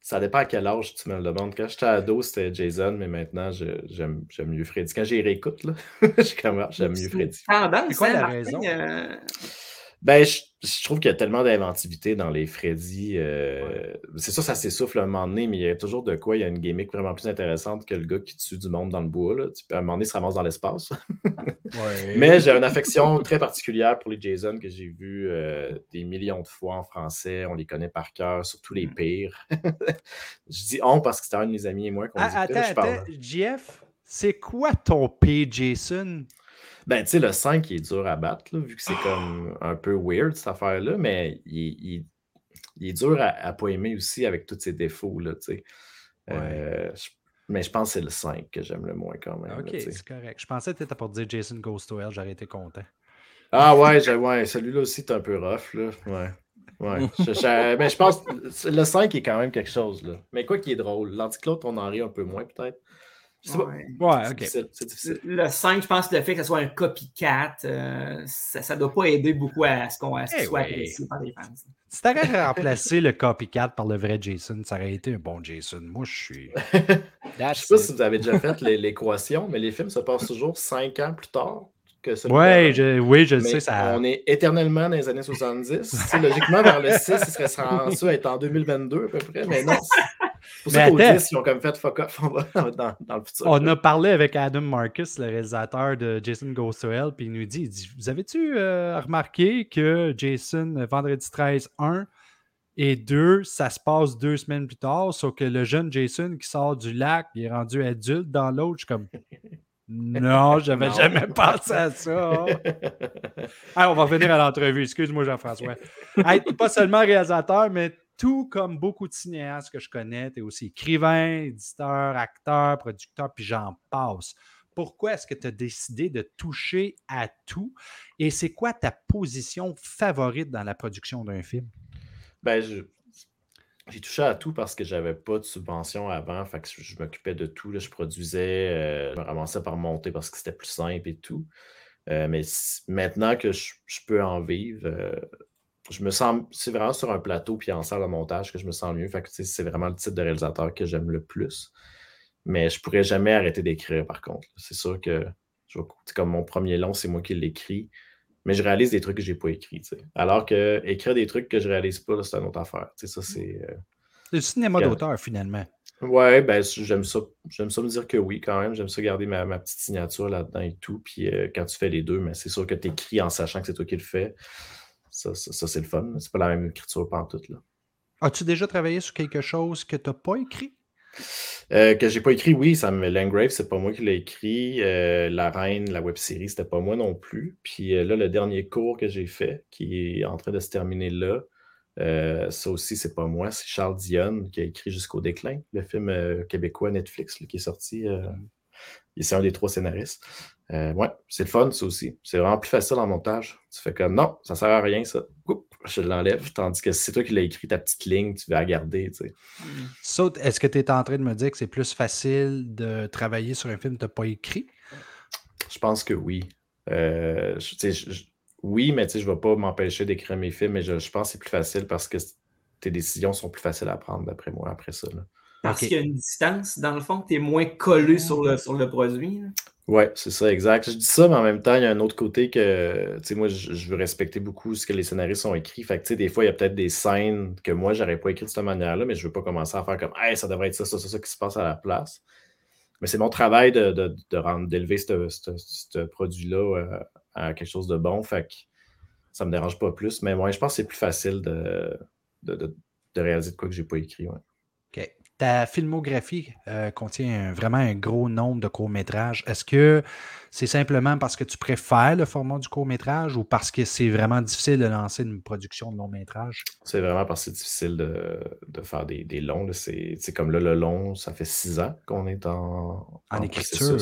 Ça, dépend à quel âge tu me le demandes. Quand j'étais ado, c'était Jason, mais maintenant, j'aime mieux Freddy. Quand j'y réécoute, <laughs> j'aime mieux Freddy. C'est quoi la raison? Euh, ben, je, trouve qu'il y a tellement d'inventivité dans les Freddy. Euh, c'est sûr, ça s'essouffle un moment donné, mais il y a toujours de quoi. Il y a une gimmick vraiment plus intéressante que le gars qui tue du monde dans le bois. Là. à un moment donné, il se ramasse dans l'espace. <laughs> <laughs> Mais j'ai une affection très particulière pour les Jason que j'ai vus euh, des millions de fois en français. On les connaît par cœur, surtout les mm. pires. <laughs> je dis on parce que c'était un de mes amis et moi qu'on ah, dit Attends, attends, Jeff, c'est quoi ton P, Jason? Ben, tu sais, le 5, il est dur à battre, vu que c'est comme un peu weird, cette affaire-là, mais il, il est dur à, ne pas aimer aussi avec tous ses défauts. Là, euh, mais je pense que c'est le 5 que j'aime le moins quand même. Ok, c'est correct. Je pensais que tu étais pour dire Jason Goes to Hell, j'aurais été content. Ah ouais, ouais celui-là aussi est un peu rough. Là. Ouais. Ouais. <laughs> je, mais je pense que le 5 est quand même quelque chose. Là. Mais quoi qui est drôle. L'anticlote, on en rit un peu moins peut-être. Ouais, ouais c'est difficile, Le 5, je pense que le fait que ce soit un copycat, euh, ça ne doit pas aider beaucoup à ce qu'on qu soit apprécié par les fans. Si t'avais remplacé le copycat par le vrai Jason, ça aurait été un bon Jason. Moi, je suis. <laughs> je sais pas si vous avez déjà fait l'équation, mais les films se passent toujours 5 ans plus tard que. Ouais, je, oui, je sais. Ça... On est éternellement dans les années 70. logiquement, vers le 6, il serait censé être en 2022 à peu près, mais non. Pour ça qu'au 10, ils ont comme fait fuck off, on va <laughs> dans, dans, le futur. On a parlé avec Adam Marcus, le réalisateur de Jason Goes to Hell, puis il nous dit, il dit Vous avez-tu euh, remarqué que Jason, vendredi 13, 1 et 2, ça se passe deux semaines plus tard, sauf que le jeune Jason qui sort du lac, il est rendu adulte dans l'autre, je suis comme non, je n'avais jamais pensé à ça. <laughs> on va revenir à l'entrevue. Excuse-moi, Jean-François. pas seulement réalisateur, mais tout comme beaucoup de cinéastes que je connais, tu es aussi écrivain, éditeur, acteur, producteur, puis j'en passe. Pourquoi est-ce que tu as décidé de toucher à tout? Et c'est quoi ta position favorite dans la production d'un film? Ben, j'ai touché à tout parce que j'avais pas de subvention avant. Fait que je, m'occupais de tout. je produisais, euh, je me ramassais par monter parce que c'était plus simple et tout. Euh, mais maintenant que je, peux en vivre, euh, je me sens. C'est vraiment sur un plateau puis en salle de montage que je me sens mieux. Fait que c'est vraiment le type de réalisateur que j'aime le plus. Mais je pourrais jamais arrêter d'écrire, par contre. C'est sûr que comme mon premier long, c'est moi qui l'écris. Mais je réalise des trucs que je n'ai pas écrits. Alors que écrire des trucs que je réalise pas, c'est une autre affaire. ça, c'est. Euh, le cinéma d'auteur, finalement. Ouais, ben j'aime ça. J'aime ça me dire que oui, quand même. J'aime ça garder ma, petite signature là-dedans et tout. Puis euh, quand tu fais les deux, mais c'est sûr que tu écris en sachant que c'est toi qui le fais. Ça, c'est le fun. C'est pas la même écriture pantoute. Là. As-tu déjà travaillé sur quelque chose que tu n'as pas écrit? Euh, que j'ai pas écrit, oui, ça me Langrave, c'est pas moi qui l'ai écrit. Euh, la Reine, la web série, c'était pas moi non plus. Puis euh, là, le dernier cours que j'ai fait, qui est en train de se terminer là, ça aussi, c'est pas moi, c'est Charles Dionne qui a écrit Jusqu'au déclin, le film québécois Netflix qui est sorti. c'est un des trois scénaristes. Ouais, c'est le fun, ça aussi. C'est vraiment plus facile en montage. Tu fais comme non, ça sert à rien, ça je l'enlève. Tandis que c'est toi qui l'as écrit ta petite ligne, tu vas la garder. Tu sais. est-ce que tu es en train de me dire que c'est plus facile de travailler sur un film que tu n'as pas écrit? Je pense que oui. Euh, oui, mais je ne vais pas m'empêcher d'écrire mes films, mais je, pense que c'est plus facile parce que tes décisions sont plus faciles à prendre, d'après moi, après ça. Parce qu'il y a une distance, dans le fond, tu es moins collé sur le, sur le produit. Oui, c'est ça, exact. Je dis ça, mais en même temps, il y a un autre côté que, tu sais, moi, je, veux respecter beaucoup ce que les scénaristes ont écrit. Fait que, tu sais, des fois, il y a peut-être des scènes que moi, j'aurais pas écrites de cette manière-là, mais je veux pas commencer à faire comme, hey, ça devrait être ça, ça, ça, ça qui se passe à la place. Mais c'est mon travail de, de, de rendre, d'élever ce produit-là euh, à quelque chose de bon. Fait que ça me dérange pas plus. Mais moi, je pense que c'est plus facile de, de, réaliser de quoi que j'ai pas écrit. Ouais. Ta filmographie euh, contient vraiment un gros nombre de courts-métrages. Est-ce que c'est simplement parce que tu préfères le format du court-métrage ou parce que c'est vraiment difficile de lancer une production de long-métrage? C'est vraiment parce que c'est difficile de, faire des, longs. C'est comme là, le long, ça fait six ans qu'on est en, en, écriture.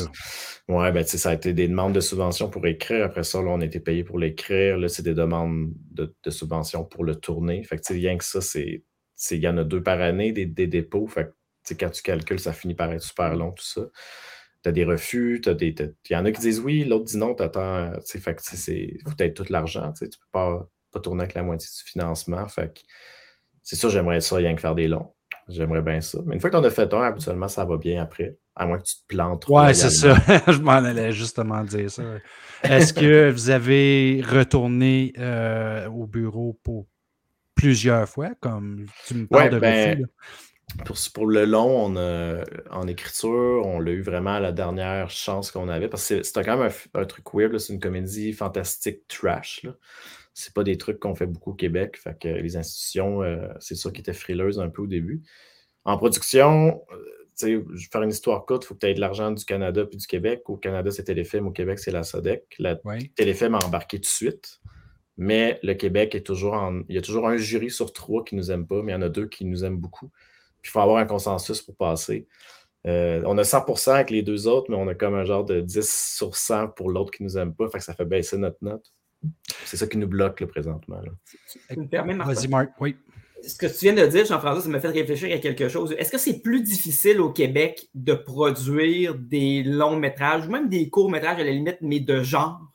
Oui, ben, ça a été des demandes de subventions pour écrire. Après ça, là, on a été payé pour l'écrire. Là, c'est des demandes de, de subventions pour le tourner. Fait que, rien que ça, c'est il y en a deux par année, des, dépôts. Fait quand tu calcules, ça finit par être super long, tout ça. Tu as des refus, il y en a qui disent oui, l'autre dit non, tu attends. Fait que c'est faut être tout l'argent. Tu ne peux pas, pas tourner avec la moitié du financement. Fait c'est sûr, j'aimerais ça, rien que faire des longs. J'aimerais bien ça. Mais une fois que tu en as fait un, habituellement, ça va bien après. À moins que tu te plantes. Ouais, c'est ça. <laughs> Je m'en allais justement dire ça. Est-ce que vous avez retourné euh, au bureau pour plusieurs fois, comme tu me parles de ben, pour, pour, le long, on en écriture, on l'a eu vraiment à la dernière chance qu'on avait. Parce que c'était quand même un, truc weird. C'est une comédie fantastique trash. C'est pas des trucs qu'on fait beaucoup au Québec. Fait que les institutions, euh, c'est ça qui était frileuse un peu au début. En production, euh, faire une histoire courte, il faut que tu aies de l'argent du Canada puis du Québec. Au Canada, c'est Téléfilm. Au Québec, c'est la SODEC. La Téléfilm a embarqué tout de suite. Mais le Québec est toujours en. Il y a toujours un jury sur trois qui nous aime pas, mais il y en a deux qui nous aiment beaucoup. Puis il faut avoir un consensus pour passer. Euh, on a 100% avec les deux autres, mais on a comme un genre de 10 sur 100 pour l'autre qui nous aime pas. Fait que ça fait baisser notre note. C'est ça qui nous bloque là, présentement. Vas-y, Marc. Oui. Ce que tu viens de dire, Jean-François, ça m'a fait réfléchir à quelque chose. Est-ce que c'est plus difficile au Québec de produire des longs métrages ou même des courts métrages à la limite, mais de genre?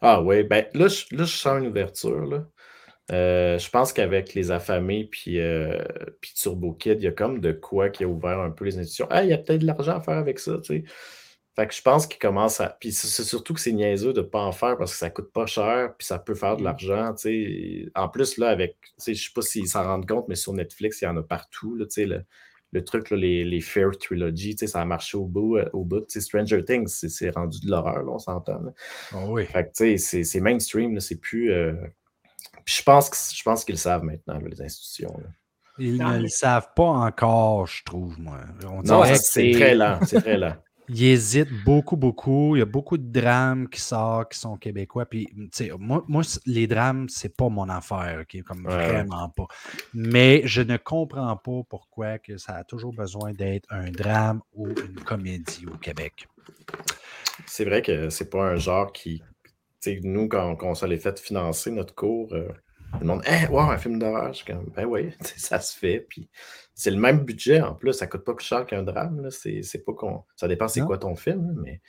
Ah oui, ben là, je, là, je sens une ouverture. Là. Euh, je pense qu'avec les affamés puis, euh, puis Turbo Kid, il y a comme de quoi qui a ouvert un peu les institutions. Ah, il y a peut-être de l'argent à faire avec ça, tu sais. Fait que je pense qu'il commence à. Puis c'est surtout que c'est niaiseux de ne pas en faire parce que ça coûte pas cher, puis ça peut faire de l'argent, tu sais. En plus, là, avec. Je sais pas s'ils s'en rendent compte, mais sur Netflix, il y en a partout, là, tu sais. Le, le truc, là, les, les Fair Trilogy, ça a marché au bout. euh, Au bout. Stranger Things, c'est- rendu de l'horreur, on s'entend. Ah oui. Fait que, tu sais, c'est- mainstream, c'est plus. euh, je pense qu'ils le savent maintenant, là, les institutions. là. Ils ne le savent pas encore, je trouve, moi. On Non, c'est très lent, c'est très lent. Ils hésitent beaucoup, beaucoup. Il y a beaucoup de drames qui sortent, qui sont québécois. Puis, tu sais, moi, moi, les drames, c'est pas mon affaire? Comme Ouais, vraiment pas. Mais je ne comprends pas pourquoi que ça a toujours besoin d'être un drame ou une comédie au Québec. C'est vrai que c'est pas un genre qui. Tu sais, nous, quand, quand on se l'est fait financer notre cours, euh, le monde, hey, wow, un film d'horreur. Je suis comme, ben oui, <laughs> ça se fait. Puis c'est le même budget en plus, ça coûte pas plus cher qu'un drame. là. C'est c'est pas qu'on. Ça dépend c'est quoi ton film, mais.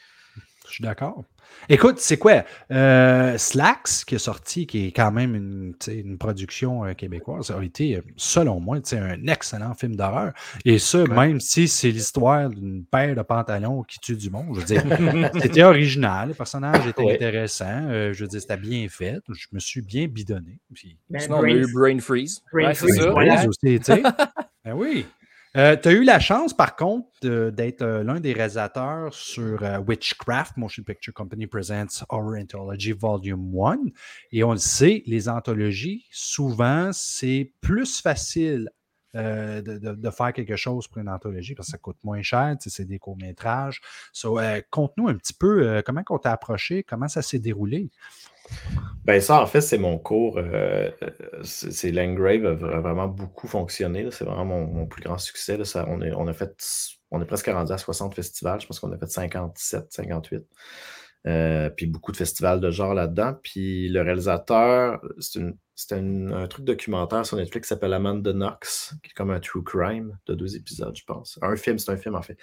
Je suis d'accord. Écoute, c'est quoi? Euh, Slacks, qui est sorti, qui est quand même une, production euh, québécoise, a été, euh, selon moi, un excellent film d'horreur. Et ce, même si c'est l'histoire d'une paire de pantalons qui tue du monde. Je veux dire, c'était original, le personnage était Ouais. intéressant. euh, je veux dire, c'était bien fait. Je me suis bien bidonné. Puis, Ben, Sinon, on a Brain- eu Brain Freeze. Brain Ouais, Freeze, ça. voilà. Freeze aussi, tu sais. <laughs> Ben oui. Tu as eu la chance, par contre, d'être euh, l'un des réalisateurs sur euh, Witchcraft, Motion Picture Company Presents Horror Anthology Volume 1. Et on le sait, les anthologies, souvent, c'est plus facile euh, de, faire quelque chose pour une anthologie parce que ça coûte moins cher, c'est des courts-métrages. So, euh, Conte-nous un petit peu euh, comment on t'a approché, comment ça s'est déroulé? Ben ça, en fait, c'est mon cours. c'est Landgrave a vra- vraiment beaucoup fonctionné. C'est vraiment mon, plus grand succès. on, est, a fait, on est presque rendu à 60 festivals. Je pense qu'on a fait 57, 58. Euh, puis beaucoup de festivals de genre là-dedans. Puis le réalisateur, c'est une- c'est un, truc documentaire sur Netflix qui s'appelle Amanda Knox, qui est comme un true crime de deux épisodes, je pense. Un film, c'est un film en fait.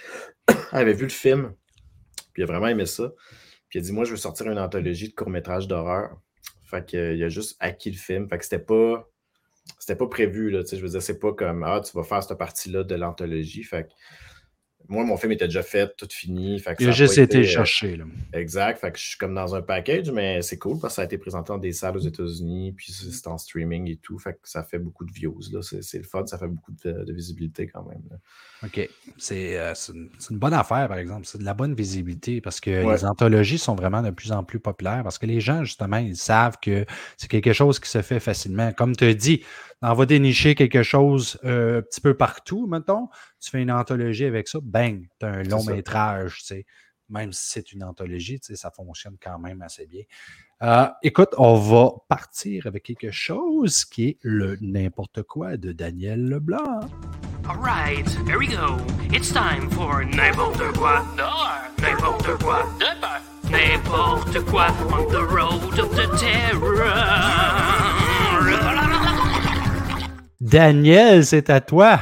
<coughs> Elle avait vu le film, puis il a vraiment aimé ça. Puis il a dit Moi, je veux sortir une anthologie de courts-métrages d'horreur. Fait qu'il a juste acquis le film. Fait que c'était pas. C'était pas prévu, là. Je veux dire, c'est pas comme Ah, tu vas faire cette partie-là de l'anthologie. Fait que moi, mon film était déjà fait, tout fini. Fait que Il a juste été euh, cherché. Là. Exact. Fait que je suis comme dans un package, mais c'est cool parce que ça a été présenté dans des salles aux États-Unis, puis c'est en streaming et tout. Fait que ça fait beaucoup de views. C'est le fun, ça fait beaucoup de, de visibilité quand même. là. OK. C'est euh, c'est une, bonne affaire, par exemple. C'est de la bonne visibilité parce que Ouais. les anthologies sont vraiment de plus en plus populaires parce que les gens, justement, ils savent que c'est quelque chose qui se fait facilement. Comme tu as dit, on va dénicher quelque chose euh, un petit peu partout, mettons. Tu fais une anthologie avec ça, bang, tu as un long ça. métrage, tu sais. Même si c'est une anthologie, tu sais, ça fonctionne quand même assez bien. Euh, écoute, on va partir avec quelque chose qui est le n'importe quoi de Daniel Leblanc. All right, here we go. It's time for n'importe quoi. N'importe quoi de peur. N'importe quoi on the road of the terror. Daniel, c'est à toi.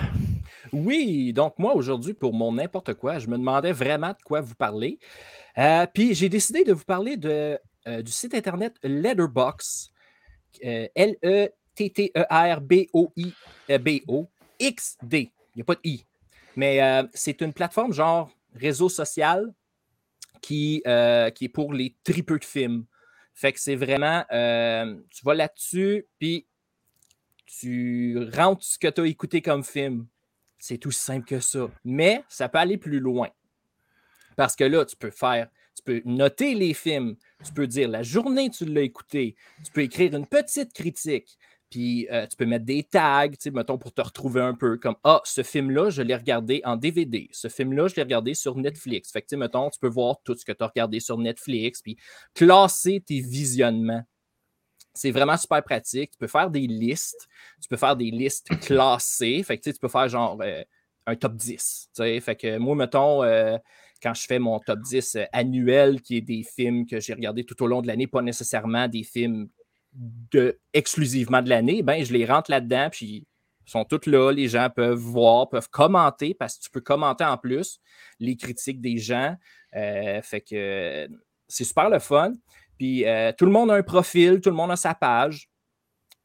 Oui, donc moi aujourd'hui, pour mon n'importe quoi, je me demandais vraiment de quoi vous parler. Euh, puis j'ai décidé de vous parler euh, du site internet Letterbox. euh, L-E-T-T-E-R-B-O-I-B-O-X-D. Il n'y a pas de I. Mais c'est une plateforme genre réseau social qui, qui est pour les tripeux de films. Fait que c'est vraiment, tu vas là-dessus, puis tu rentres ce que tu as écouté comme film. C'est tout simple que ça. Mais ça peut aller plus loin. Parce que là, tu peux faire, tu peux noter les films, tu peux dire la journée tu l'as écouté, tu peux écrire une petite critique, puis euh, tu peux mettre des tags, tu mettons, pour te retrouver un peu, comme Ah, ce film-là, je l'ai regardé en DVD. Ce film-là, je l'ai regardé sur Netflix. Fait que, tu mettons, tu peux voir tout ce que tu as regardé sur Netflix, puis classer tes visionnements. C'est vraiment super pratique. Tu peux faire des listes. Tu peux faire des listes classées. Fait que, tu peux faire genre euh, un top 10. tu sais. Fait que moi, mettons, euh, quand je fais mon top 10 euh, annuel, qui est des films que j'ai regardés tout au long de l'année, pas nécessairement des films de, exclusivement de l'année, ben, je les rentre là-dedans, puis ils sont tous là. Les gens peuvent voir, peuvent commenter, parce que tu peux commenter en plus les critiques des gens. Fait que c'est super le fun. Puis euh, tout le monde a un profil, tout le monde a sa page.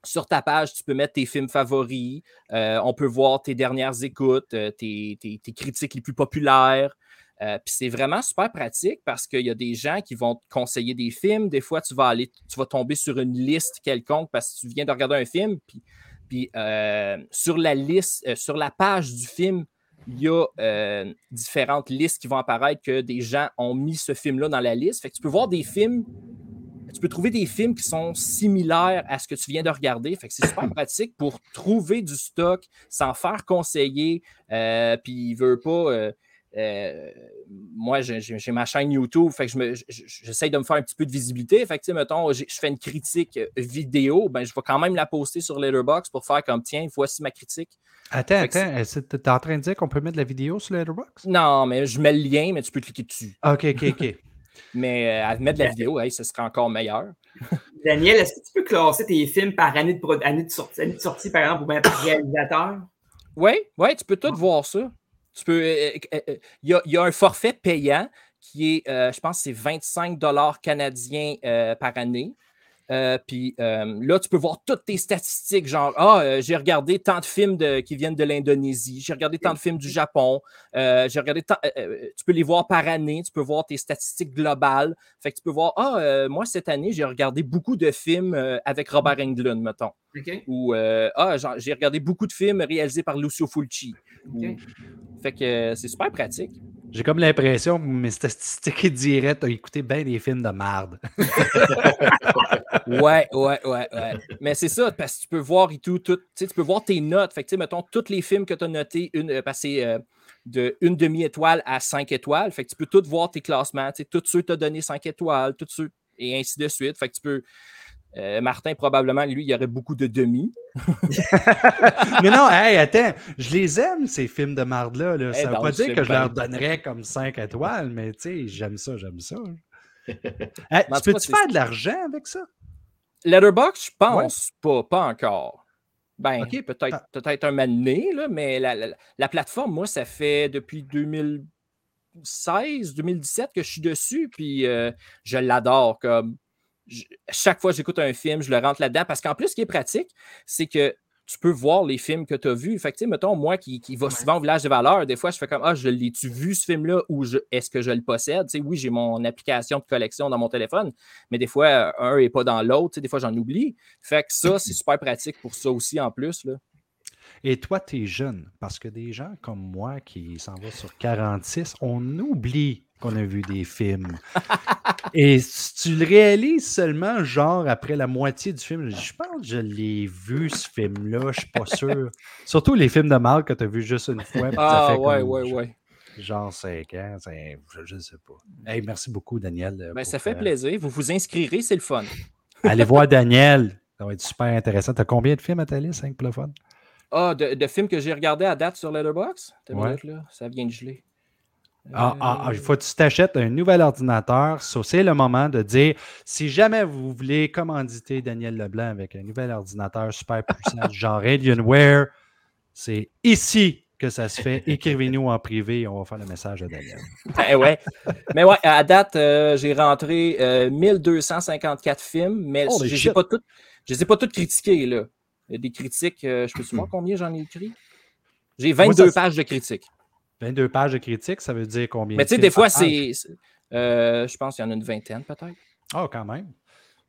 Sur ta page, tu peux mettre tes films favoris. Euh, on peut voir tes dernières écoutes, euh, tes, critiques les plus populaires. Puis c'est vraiment super pratique parce qu'il y a des gens qui vont te conseiller des films. Des fois, tu vas aller, tu vas tomber sur une liste quelconque parce que tu viens de regarder un film. Puis, sur la liste, sur la page du film, il y a différentes listes qui vont apparaître que des gens ont mis ce film-là dans la liste. Fait que tu peux voir des films, tu peux trouver des films qui sont similaires à ce que tu viens de regarder. Fait que c'est super <clears throat> pratique pour trouver du stock sans faire conseiller. Euh, puis il veut pas. euh, euh, moi, j'ai ma chaîne YouTube, fait que je me- je- je- j'essaye de me faire un petit peu de visibilité. Fait que, mettons, je fais une critique vidéo, ben, je vais quand même la poster sur Letterboxd pour faire comme, tiens, voici ma critique. Attends, Fait attends. T'es en train de dire qu'on peut mettre de la vidéo sur Letterboxd? Non, mais je mets le lien, mais tu peux cliquer dessus. OK, OK, OK. <laughs> Mais euh, à mettre de la vidéo, hey, ce serait encore meilleur. <laughs> Daniel, est-ce que tu peux classer tes films par année de, année de, sortie, année de sortie, par exemple, ou bien par réalisateur? Oui, ouais, tu peux tout voir ça. Tu peux. euh, euh, euh, Il y, a, il y a un forfait payant qui est, euh, je pense, c'est 25 canadiens par année. Euh, puis euh, là, tu peux voir toutes tes statistiques, genre, ah, euh, j'ai regardé tant de films de- qui viennent de l'Indonésie, j'ai regardé tant de films du Japon, j'ai regardé tant, tu peux les voir par année, tu peux voir tes statistiques globales. Fait que tu peux voir, ah, moi, cette année, j'ai regardé beaucoup de films avec Robert Englund, mettons. Ou, euh, ah, j'ai regardé beaucoup de films réalisés par Lucio Fulci. Ou-. Fait que c'est super pratique. J'ai comme l'impression que mes statistiques <laughs> diraient t'as écouté bien des films de merde. Ouais, ouais, ouais, ouais. Mais c'est ça, parce que tu peux voir et tout, tout tu peux voir tes notes. Fait que, mettons, tous les films que tu as notés, une, euh, passer euh, de une demi-étoile à cinq étoiles. Fait que tu peux tout voir tes classements. Tous ceux que tu as donné cinq étoiles, tous ceux, et ainsi de suite. Fait que tu peux. Euh, Martin, probablement, lui, il y aurait beaucoup de demi. <laughs> Mais non, hey, attends, je les aime, ces films de marde-là. là. Eh Ça veut non, pas dire que je leur donnerais comme 5 étoiles, mais tu sais, j'aime ça, j'aime ça. <laughs> Hey, tu peux-tu faire de l'argent avec ça? Letterboxd, je pense pas, pas encore. Ben, Ok, peut-être peut-être un donné, là, mais la, la- la plateforme, moi, ça fait depuis 2016, 2017 que je suis dessus, puis euh, je l'adore. Comme je- chaque fois que j'écoute un film, je le rentre là-dedans. Parce qu'en plus, ce qui est pratique, c'est que tu peux voir les films que tu as vus. Fait que, tu sais, mettons, moi qui, qui va souvent au village des valeurs, des fois, je fais comme Ah, je l'ai-tu vu ce film-là ou je- est-ce que je le possède? Oui, j'ai mon application de collection dans mon téléphone, mais des fois, un n'est pas dans l'autre. Des fois, j'en oublie. Fait que ça, c'est super pratique pour ça aussi en plus. Là. Et toi, tu es jeune, parce que des gens comme moi qui s'en vont sur 46, on oublie qu'on a vu des films. Et si tu le réalises seulement, genre, après la moitié du film, je pense que je l'ai vu, ce film-là, je suis pas sûr. Surtout les films de mal que tu as vu juste une fois. puis ça Ah, fait ouais, comme ouais, ouais. Genre 5 ans, je, je sais pas. Hey, merci beaucoup, Daniel. euh, Ben, ça fait plaisir. Vous vous inscrirez, c'est le fun. Allez voir Daniel. Ça va être super intéressant. Tu as combien de films à ta liste, hein, pour le fun? Ah, de, de films que j'ai regardés à date sur Letterboxd? T'as une Ouais. minute, là? Ça vient de geler. Ah, ah, ah, Euh, il faut que tu t'achètes un nouvel ordinateur. So, c'est le moment de dire si jamais vous voulez commanditer Daniel Leblanc avec un nouvel ordinateur super puissant du <laughs> genre Alienware, c'est ici que ça se fait. Écrivez-nous en privé et on va faire le message à Daniel. <laughs> Eh ouais. Mais ouais, à date, euh, j'ai rentré euh, 1254 films, mais je ne les ai pas toutes critiquées, là. Des critiques, euh, je peux savoir combien j'en ai écrit? J'ai 22 ça- pages de critiques. 22 pages de critiques, ça veut dire combien Mais tu sais, des fois, c'est. euh, je pense qu'il y en a une vingtaine, peut-être. Ah, quand même.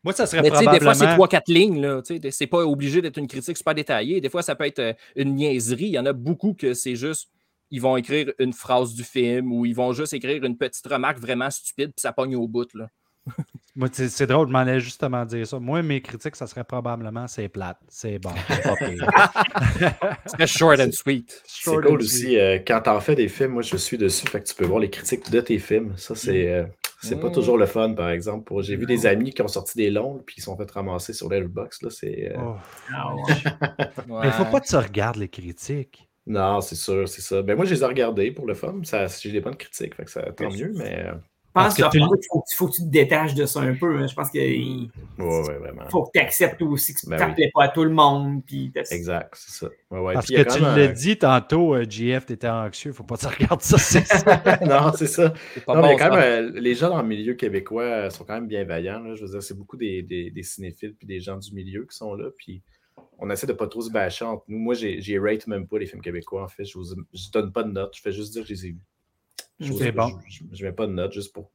Moi, ça serait Mais tu sais, des fois, c'est probablement... 3-4 lignes. Là, tu sais, c'est pas obligé d'être une critique super détaillée. Des fois, ça peut être euh, une niaiserie. Il y en a beaucoup que c'est juste. Ils vont écrire une phrase du film ou ils vont juste écrire une petite remarque vraiment stupide puis ça pogne au bout. Là. Moi, c'est c'est drôle, je m'en allais justement dire ça. Moi, mes critiques, ça serait probablement c'est plate. C'est bon. c'est pas pire. <laughs> C'est short and sweet. C'est cool aussi, euh, quand t'en fais des films, moi je suis dessus, fait que tu peux voir les critiques de tes films. Ça, c'est euh, C'est pas Mm. toujours le fun, par exemple. J'ai vu des amis qui ont sorti des longs puis ils sont fait ramasser sur l'Airbox. Là, c'est. euh, Oh. Ouais. <laughs> Mais il faut pas que tu regardes les critiques. Non, c'est sûr, c'est ça. Ben moi, je les ai regardés pour le fun. Ça, j'ai des bonnes critiques, fait que ça, tant mieux, mais euh, pense Parce que que tu- il faut, faut que tu te détaches de ça un peu. hein. Je pense qu'il ouais, ouais, vraiment. faut que tu acceptes aussi que Ben ça ne oui. plaît pas à tout le monde. Puis Exact, c'est ça. Ouais, ouais. Parce il que tu l'as un- dit tantôt, euh, JF, tu étais anxieux. Faut pas que tu regardes ça, c'est ça. <laughs> non, c'est ça. Non, mais bon, quand ça. même, euh, les gens dans le milieu québécois euh, sont quand même bienveillants. là. Je veux dire, c'est beaucoup des, des, des cinéphiles puis des gens du milieu qui sont là. Puis on essaie de pas trop se bâcher entre nous. Moi, j'ai j'ai rate même pas les films québécois. En fait, je ne donne pas de notes. Je fais juste dire que je les ai vus. Je C'est bon. Je, je mets pas de notes juste pour.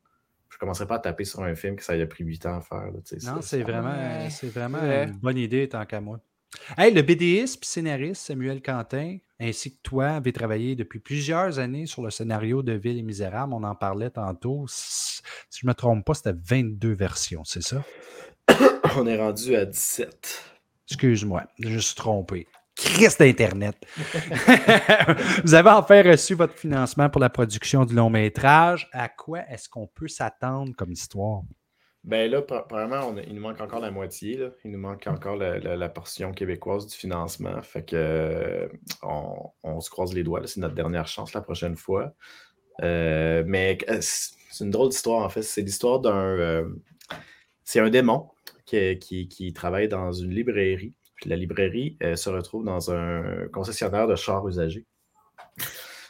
Je commencerai pas à taper sur un film que ça a pris 8 ans à faire. là, Non, ça, c'est vraiment, Ouais. c'est vraiment Ouais. une bonne idée tant qu'à moi. Hey, le BDiste puis scénariste Samuel Quentin, ainsi que toi, avez travaillé depuis plusieurs années sur le scénario de Ville et Misérable. On en parlait tantôt. Si si je ne me trompe pas, c'était 22 versions, c'est ça? <coughs> On est rendu à 17. Excuse-moi, je me suis trompé. Christ d'Internet. <laughs> Vous avez enfin reçu votre financement pour la production du long métrage. À quoi est-ce qu'on peut s'attendre comme histoire? Ben là, pre- premièrement, il nous manque encore la moitié. Il nous manque encore la, portion québécoise du financement. Fait que euh, on, se croise les doigts. C'est notre dernière chance la prochaine fois. Euh, mais euh, c'est une drôle d'histoire, en fait. C'est l'histoire d'un. c'est un démon qui travaille dans une librairie. Puis la librairie euh, se retrouve dans un concessionnaire de chars usagés.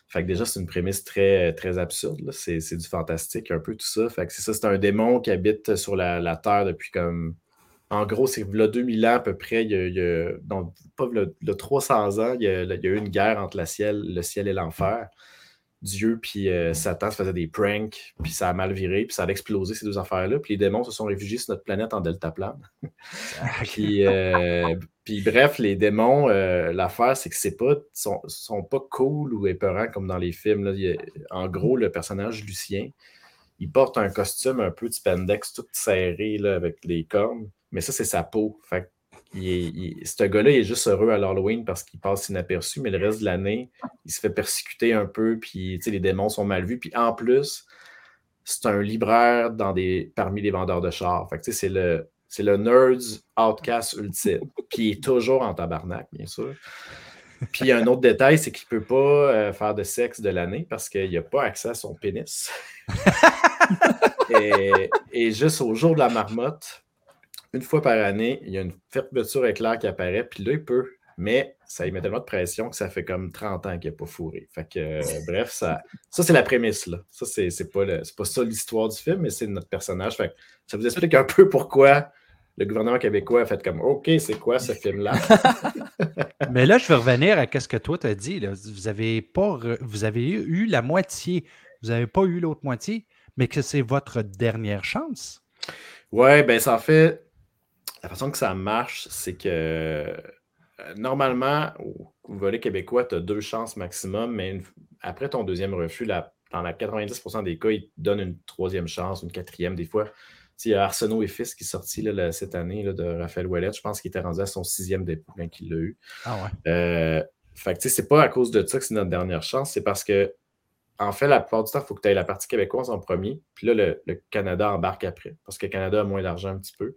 Fait que déjà, c'est une prémisse très, très absurde. C'est, du fantastique, un peu tout ça. Fait que c'est ça, c'est un démon qui habite sur la, la Terre depuis comme. En gros, c'est là 2000 ans à peu près. Il y a, non, pas le, 300 ans, il y, a, eu une guerre entre ciel, le ciel et l'enfer. Dieu puis euh, Satan se faisaient des pranks, puis ça a mal viré, puis ça a explosé ces deux affaires-là. Puis les démons se sont réfugiés sur notre planète en deltaplane. <laughs> Puis, euh, puis bref, les démons, euh, l'affaire, c'est que c'est pas, sont, sont pas cool ou épeurants comme dans les films. là. Il en gros, le personnage Lucien, il porte un costume un peu de spandex tout serré là, avec les cornes, mais ça, c'est sa peau. Fait il ce gars-là, est juste heureux à l'Halloween parce qu'il passe inaperçu, mais le reste de l'année, il se fait persécuter un peu, puis les démons sont mal vus. Puis en plus, c'est un libraire dans des, parmi les vendeurs de chars. C'est le, c'est le nerds outcast ultime. Puis il est toujours en tabarnak, bien sûr. Puis un autre détail, c'est qu'il ne peut pas euh, faire de sexe de l'année parce qu'il n'a pas accès à son pénis. <laughs> et juste au jour de la marmotte, une fois par année, il y a une fermeture éclair qui apparaît, puis là, il peut. Mais ça lui met tellement de pression que ça fait comme 30 ans qu'il n'a pas fourré. Fait que, euh, <laughs> bref, ça, ça c'est la prémisse. Là. Ça, c'est c'est pas, le- c'est pas ça l'histoire du film, mais c'est notre personnage. Fait que ça vous explique un peu pourquoi le gouvernement québécois a fait comme OK, c'est quoi ce film-là? <laughs> Mais là, je veux revenir à ce que toi t'as dit. là. Vous avez pas re- vous avez eu la moitié. Vous n'avez pas eu l'autre moitié, mais que c'est votre dernière chance. Ouais, ben ça en fait. La façon que ça marche, c'est que euh, normalement, au, volet québécois, tu as deux chances maximum, mais une- après ton deuxième refus, la- dans la 90% des cas, ils te donnent une troisième chance, une quatrième des fois. Il y a Arsenault et Fils qui est sorti là, là, cette année là, de Raphaël Ouellet. Je pense qu'il était rendu à son sixième dépôt quand il l'a eu. Ah ouais. Euh, fait que tu sais, c'est pas à cause de ça que c'est notre dernière chance, c'est parce que, en fait, la plupart du temps, il faut que tu aies la partie québécoise en premier, puis là, le, le Canada embarque après, parce que le Canada a moins d'argent un petit peu.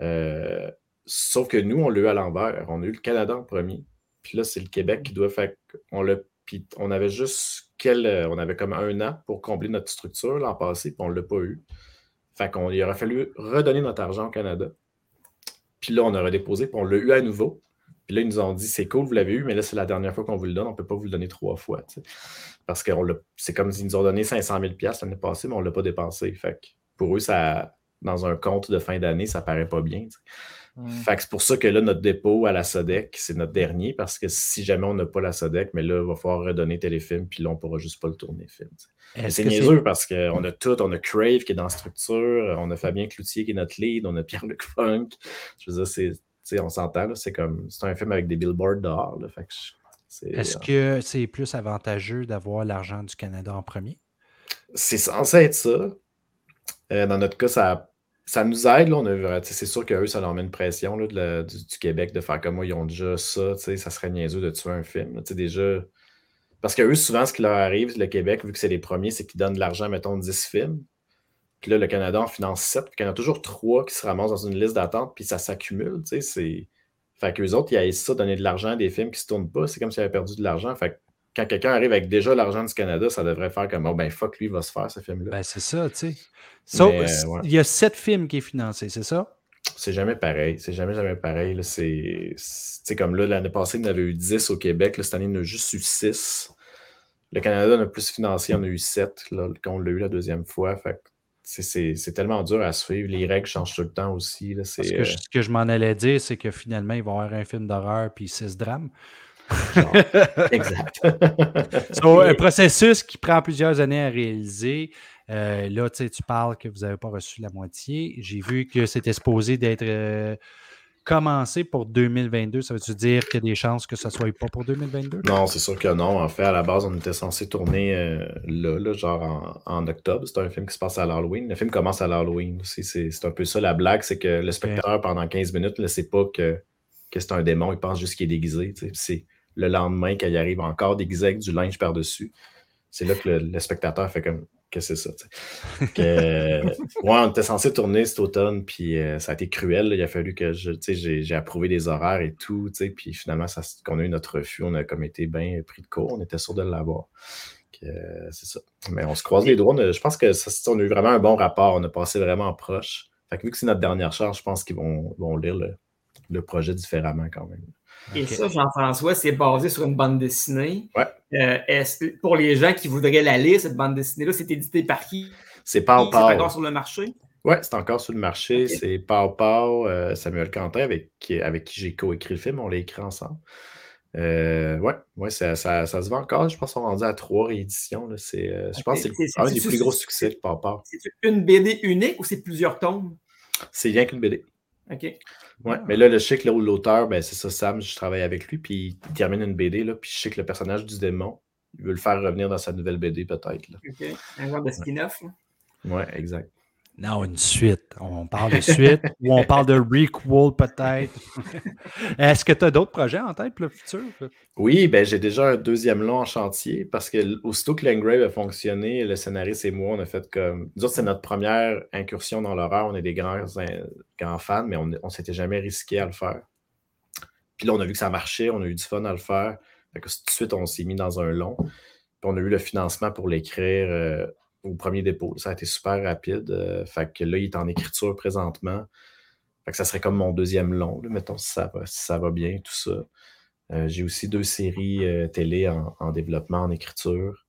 Euh, sauf que nous, on l'a eu à l'envers. On a eu le Canada en premier, puis là, c'est le Québec qui doit faire. On, l'a, puis on avait juste quel, euh, on avait comme un an pour combler notre structure l'an passé, puis on ne l'a pas eu. Fait qu'on aurait fallu redonner notre argent au Canada. Puis là, on a redéposé, puis on l'a eu à nouveau. Puis là, ils nous ont dit c'est cool, vous l'avez eu, mais là, c'est la dernière fois qu'on vous le donne. On ne peut pas vous le donner trois fois. Parce que c'est comme s'ils nous ont donné 500 000 l'année passée, mais on ne l'a pas dépensé. Fait que pour eux, ça, dans un compte de fin d'année, ça paraît pas bien. Fait que c'est pour ça que là, notre dépôt à la SODEC, c'est notre dernier, parce que si jamais on n'a pas la SODEC, mais là, il va falloir redonner téléfilm, puis là, on ne pourra juste pas le tourner film. C'est niaiseux parce qu'on a tout, on a Crave qui est dans la structure, on a Fabien Cloutier qui est notre lead, on a Pierre-Luc Funk. Je veux dire, c'est, on s'entend, c'est comme c'est un film avec des billboards dehors. Là, fait que je- c'est, Est-ce que c'est plus avantageux d'avoir l'argent du Canada en premier? c'est censé être ça. Euh, dans notre cas, ça, ça nous aide. Sais, c'est sûr qu'eux, ça leur met une pression là, du, Québec de faire comme moi, ils ont déjà ça. Ça serait niaiseux de tuer un film. là, déjà. Parce que eux, souvent, ce qui leur arrive, le Québec, vu que c'est les premiers, c'est qu'ils donnent de l'argent, mettons, 10 films. Puis là, le Canada en finance 7, puis il y en a toujours trois qui se ramassent dans une liste d'attente, puis ça s'accumule. Fait qu'eux autres, ils aillent ça, donner de l'argent à des films qui se tournent pas. C'est comme s'ils avaient perdu de l'argent. Fait quand quelqu'un arrive avec déjà l'argent du Canada, ça devrait faire comme, oh ben fuck, lui, il va se faire ce film-là. Ben, c'est ça, tu sais. So, Mais, euh, ouais. Il y a sept films qui est financé, c'est ça? C'est jamais pareil. C'est jamais, jamais pareil. C'est comme là, l'année passée, il y en avait eu 10 au Québec. Là, cette année, il y en a juste eu 6. Le Canada en a plus financé, il y en a eu 7 là, quand on l'a eu la deuxième fois. Fait c'est- tellement dur à suivre. Les règles changent tout le temps aussi. Là. Parce C'est, que euh, je- ce que je m'en allais dire, c'est que finalement, il va y avoir un film d'horreur puis six drames. <laughs> genre, exact. <laughs> So, un processus qui prend plusieurs années à réaliser. Euh, là, tu sais, tu parles que vous n'avez pas reçu la moitié. J'ai vu que c'était supposé d'être euh, commencé pour 2022. Ça veut-tu dire qu'il y a des chances que ça ne soit pas pour 2022? Non, c'est sûr que non. En fait, à la base, on était censé tourner euh, là, là, genre en, en octobre. C'est un film qui se passe à l'Halloween. Le film commence à l'Halloween aussi. C'est c'est un peu ça la blague, c'est que le spectateur, pendant 15 minutes, ne sait pas que, que c'est un démon. Il pense juste qu'il est déguisé. C'est le lendemain qu'il arrive encore déguisé avec du linge par-dessus. C'est là que le, le spectateur fait comme Qu'est-ce que c'est ça? tu sais. Que, <laughs> ouais, on était censé tourner cet automne, puis euh, ça a été cruel. là. Il a fallu que je, tu sais, j'ai, approuvé des horaires et tout, tu sais, puis finalement, ça, qu'on a eu notre refus, on a comme été bien pris de court, on était sûr de l'avoir. Euh, c'est ça. Mais on se croise les doigts. je pense que ça, on a eu vraiment un bon rapport. On a passé vraiment proche. Fait que vu que c'est notre dernière charge, je pense qu'ils vont, vont lire le, le projet différemment quand même. Et ça, Jean-François, c'est basé sur une bande dessinée. Ouais. Euh, est-ce que- pour les gens qui voudraient la lire, cette bande dessinée-là, c'est édité par qui? C'est Pau C'est Pau. encore sur le marché? Ouais, c'est encore sur le marché. C'est Pau Pau, euh, Samuel Quentin, avec qui, avec qui j'ai coécrit le film. On l'a écrit ensemble. Euh, ouais, ouais ça, ça, ça se vend encore. Je pense qu'on est rendu à trois rééditions. là. C'est, euh, Je pense que c'est C'est- un c'est- des c'est- plus gros c'est- succès de Pau Pau. C'est une BD unique ou c'est plusieurs tomes? C'est rien qu'une BD. OK. Ouais, Ah. mais là, le, là, l'auteur, ben, c'est ça, Sam, je travaille avec lui, puis il termine une BD, là, puis je sais que le personnage du démon, il veut le faire revenir dans sa nouvelle BD, peut-être. là. OK. Un genre de spin-off. là. Ouais, exact. Non, une suite. On parle de suite <laughs> ou on parle de requel peut-être? Est-ce que tu as d'autres projets en tête pour le futur? Oui, ben, j'ai déjà un deuxième long en chantier, parce que aussitôt que l'Engrave a fonctionné, le scénariste et moi, on a fait comme. Nous autres, c'est notre première incursion dans l'horreur. On est des grands, fans, mais on ne s'était jamais risqué à le faire. Puis là, on a vu que ça marchait, on a eu du fun à le faire. Fait que tout de suite, on s'est mis dans un long. Puis on a eu le financement pour l'écrire euh, au premier dépôt. Ça a été super rapide. euh, fait que là, il est en écriture présentement. Fait que ça serait comme mon deuxième long, là, mettons, si ça va, si ça va bien, tout ça. Euh, J'ai aussi deux séries euh, télé en, en développement, en écriture.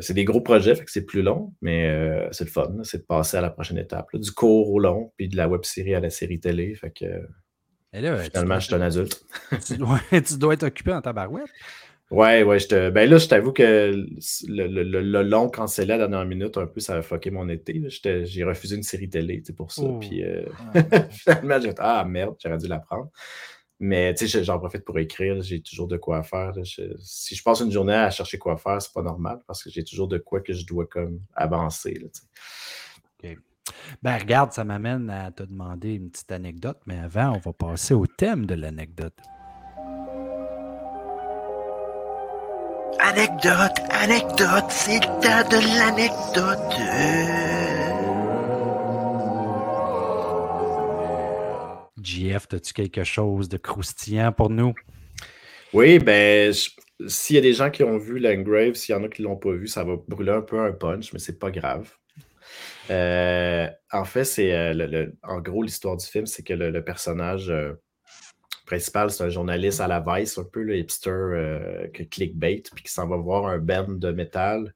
C'est des gros projets, fait que c'est plus long, mais c'est le fun. C'est de passer à la prochaine étape. là, du court au long, puis de la web série à la série télé. Fait que là, finalement, je suis un adulte. <laughs> tu dois être occupé en tabarouette. Ouais, ouais, je te... ben là, je t'avoue que le, le, le, le long cancellé à la dernière minute, un peu, ça a fucké mon été. J'ai refusé une série télé, tu sais, pour ça. Oh. Puis euh, <laughs> finalement, j'ai Ah merde, j'aurais dû la prendre. Mais tu sais, j'en profite pour écrire. J'ai toujours de quoi faire. Je- si je passe une journée à chercher quoi faire, c'est pas normal parce que j'ai toujours de quoi que je dois comme avancer. là. Ben, regarde, ça m'amène à te demander une petite anecdote, mais avant, on va passer au thème de l'anecdote. Anecdote, anecdote, c'est le temps de l'anecdote. JF, as-tu quelque chose de croustillant pour nous? Oui, ben, s'il y a des gens qui ont vu l'Engrave, s'il y en a qui ne l'ont pas vu, ça va brûler un peu un punch, mais c'est pas grave. Euh, en fait, c'est euh, le- le- en gros l'histoire du film, c'est que le, le personnage euh, principal, c'est un journaliste à la Vice, un peu le hipster euh, que clickbait, puis qui s'en va voir un band de métal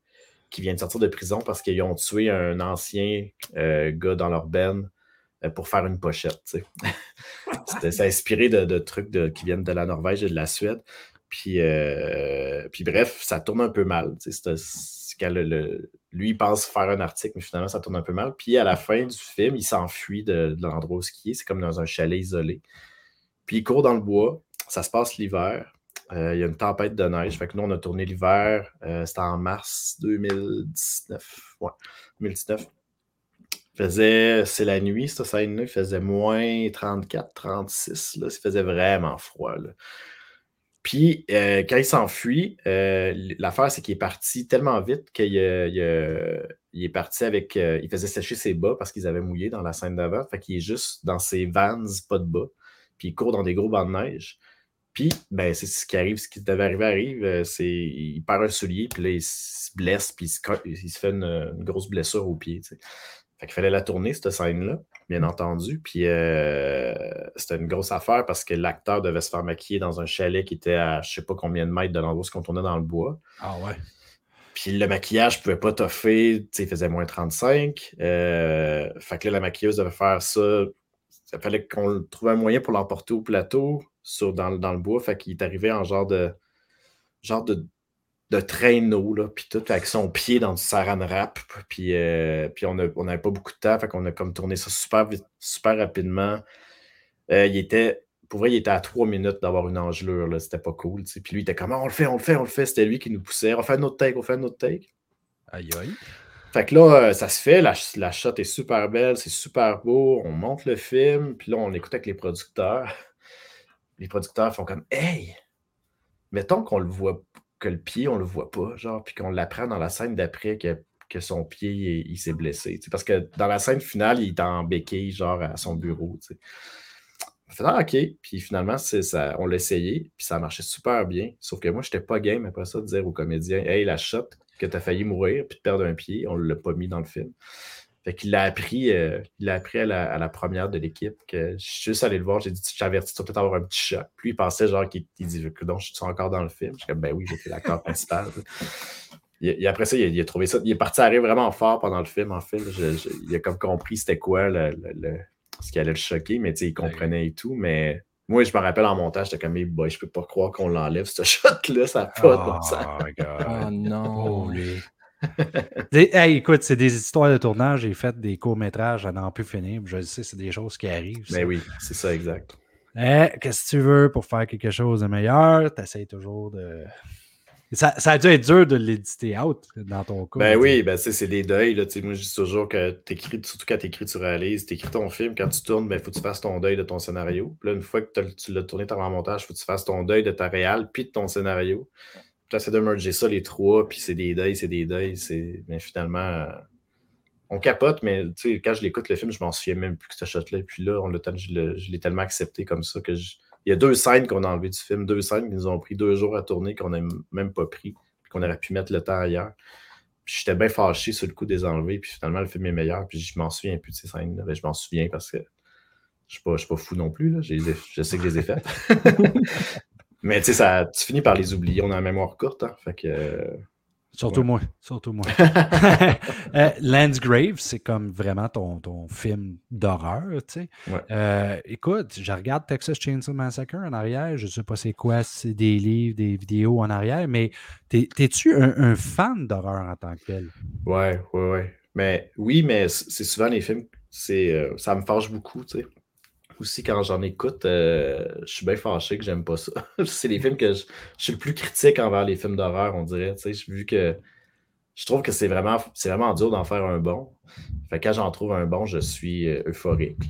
qui vient de sortir de prison parce qu'ils ont tué un ancien euh, gars dans leur band euh, pour faire une pochette. <laughs> c'est inspiré de, trucs qui viennent de la Norvège et de la Suède. Puis, puis bref, ça tourne un peu mal. lui, il pense faire un article, mais finalement, ça tourne un peu mal. Puis à la fin du film, il s'enfuit de l'endroit où il est. C'est comme dans un chalet isolé. Puis il court dans le bois. Ça se passe l'hiver. Euh, il y a une tempête de neige. Fait que nous, on a tourné l'hiver. euh, C'était en mars 2019. Ouais, 2019. Il faisait, c'est la nuit, cette scène-là, il faisait moins 34, 36. Là, il faisait vraiment froid. Puis, euh, quand il s'enfuit, l'affaire, c'est qu'il est parti tellement vite qu'il est parti avec. il faisait sécher ses bas parce qu'ils avaient mouillé dans la scène d'avant. Fait qu'il est juste dans ses vans, pas de bas. Puis il court dans des gros bancs de neige. Puis, ben, c'est ce qui arrive, ce qui devait arriver arrive. euh, c'est il perd un soulier, puis là, il se blesse, puis il se, co- il se fait une, une grosse blessure au pied. Fait qu'il fallait la tourner, cette scène-là, bien entendu. Puis euh, c'était une grosse affaire parce que l'acteur devait se faire maquiller dans un chalet qui était à je sais pas combien de mètres de l'endroit où on tournait dans le bois. Ah ouais. Puis le maquillage ne pouvait pas toffer, il faisait moins 35. Euh, fait que là, la maquilleuse devait faire ça. Il fallait qu'on trouve un moyen pour l'emporter au plateau sur, dans, dans le bois. Fait qu'il est arrivé en genre de genre de, de traîneau, là, puis tout, avec son pied dans du saran wrap. Puis, euh, puis on n'avait pas beaucoup de temps, fait qu'on a comme tourné ça super vite, super rapidement. Euh, il était, pour vrai, il était à trois minutes d'avoir une engelure, là, c'était pas cool. tu sais. Puis lui, il était comme, Ah, on le fait, on le fait, on le fait. C'était lui qui nous poussait. On fait un autre take, on fait un autre take. Aïe aïe. Fait que là, euh, ça se fait, la, la est super belle, c'est super beau, on monte le film, puis là, on écoute avec les producteurs. <laughs> Les producteurs font comme Hey! Mettons qu'on le voit, que le pied, on le voit pas, genre, puis qu'on l'apprend dans la scène d'après que, son pied, il, s'est blessé. Parce que dans la scène finale, il est en béquille, genre, à son bureau. tu sais. On fait Ah, OK. Puis finalement, ça, on l'a essayé, puis ça marchait super bien. Sauf que moi, je pas game après ça de dire aux comédiens Hey, la shot que tu as failli mourir, puis de perdre un pied, on ne l'a pas mis dans le film. Fait qu'il l'a appris, euh, il l'a appris à la, à la première de l'équipe que je suis juste allé le voir, j'ai dit j'ai averti, tu vas peut-être avoir un petit choc. Puis il pensait genre qu'il il dit donc je suis encore dans le film. Je suis comme ben oui, j'étais l'acteur principal. Il- après ça, il a, il a trouvé ça. Il est parti rire vraiment fort pendant le film, en fait. Je- je- il a comme compris c'était quoi le, le- le- ce qui allait le choquer, mais il comprenait et tout. Mais moi, je me rappelle en montage, j'étais comme, boy, je peux pas croire qu'on l'enlève, ce <laughs> shot-là, ça n'a pas de bon sens. Oh, God. Oh non. <laughs> Des- hey, écoute, c'est des histoires de tournage. J'ai fait des courts-métrages à n'en plus finir. Je sais, c'est des choses qui arrivent. ça. Mais oui, c'est ça, exact. Eh, Qu'est-ce que tu veux pour faire quelque chose de meilleur? Tu essaies toujours de. Ça, ça a dû être dur de l'éditer out dans ton cas. Ben oui, ben, c'est des deuils. Là, moi, je dis toujours que t'écris, surtout quand tu écris, tu réalises, tu écris ton film, quand tu tournes, il ben, faut que tu fasses ton deuil de ton scénario. Puis là, une fois que tu l'as tourné, en montage, il faut que tu fasses ton deuil de ta réal, puis de ton scénario. Puis là, c'est de merger ça, les trois, puis c'est des deuils, c'est des deuils. c'est- Mais finalement, euh, on capote, mais quand je l'écoute, le film, je m'en souviens même plus que ce shot-là. Puis là, on je l'ai tellement accepté comme ça que je- il y a deux scènes qu'on a enlevées du film, deux scènes qui nous ont pris deux jours à tourner, qu'on n'a même pas pris, puis qu'on aurait pu mettre le temps ailleurs. J'étais bien fâché sur le coup des enlever, puis finalement, le film est meilleur, puis je m'en souviens plus de ces scènes-là. Ben, je m'en souviens parce que je ne suis, pas fou non plus, là. Je, sais que je les ai faites. <laughs> Mais tu sais, ça- tu finis par les oublier. On a la mémoire courte, hein. Fait que. Surtout Ouais. moi. Surtout moi. <laughs> <laughs> Euh, Landsgrave, c'est comme vraiment ton, ton film d'horreur, tu sais. Ouais. Euh, écoute, je regarde Texas Chainsaw Massacre en arrière. Je sais pas c'est quoi, c'est des livres, des vidéos en arrière, mais t'es- t'es-tu un, un fan d'horreur en tant que tel? Ouais, ouais, ouais. Mais oui, mais c'est souvent les films, c'est, euh, ça me fâche beaucoup, tu sais. Aussi, quand j'en écoute, euh, je suis bien fâché que j'aime pas ça. <laughs> c'est les films que je, je suis le plus critique envers les films d'horreur, on dirait. Tu sais, que je trouve que c'est vraiment, c'est vraiment dur d'en faire un bon. Fait que quand j'en trouve un bon, je suis euh, euphorique.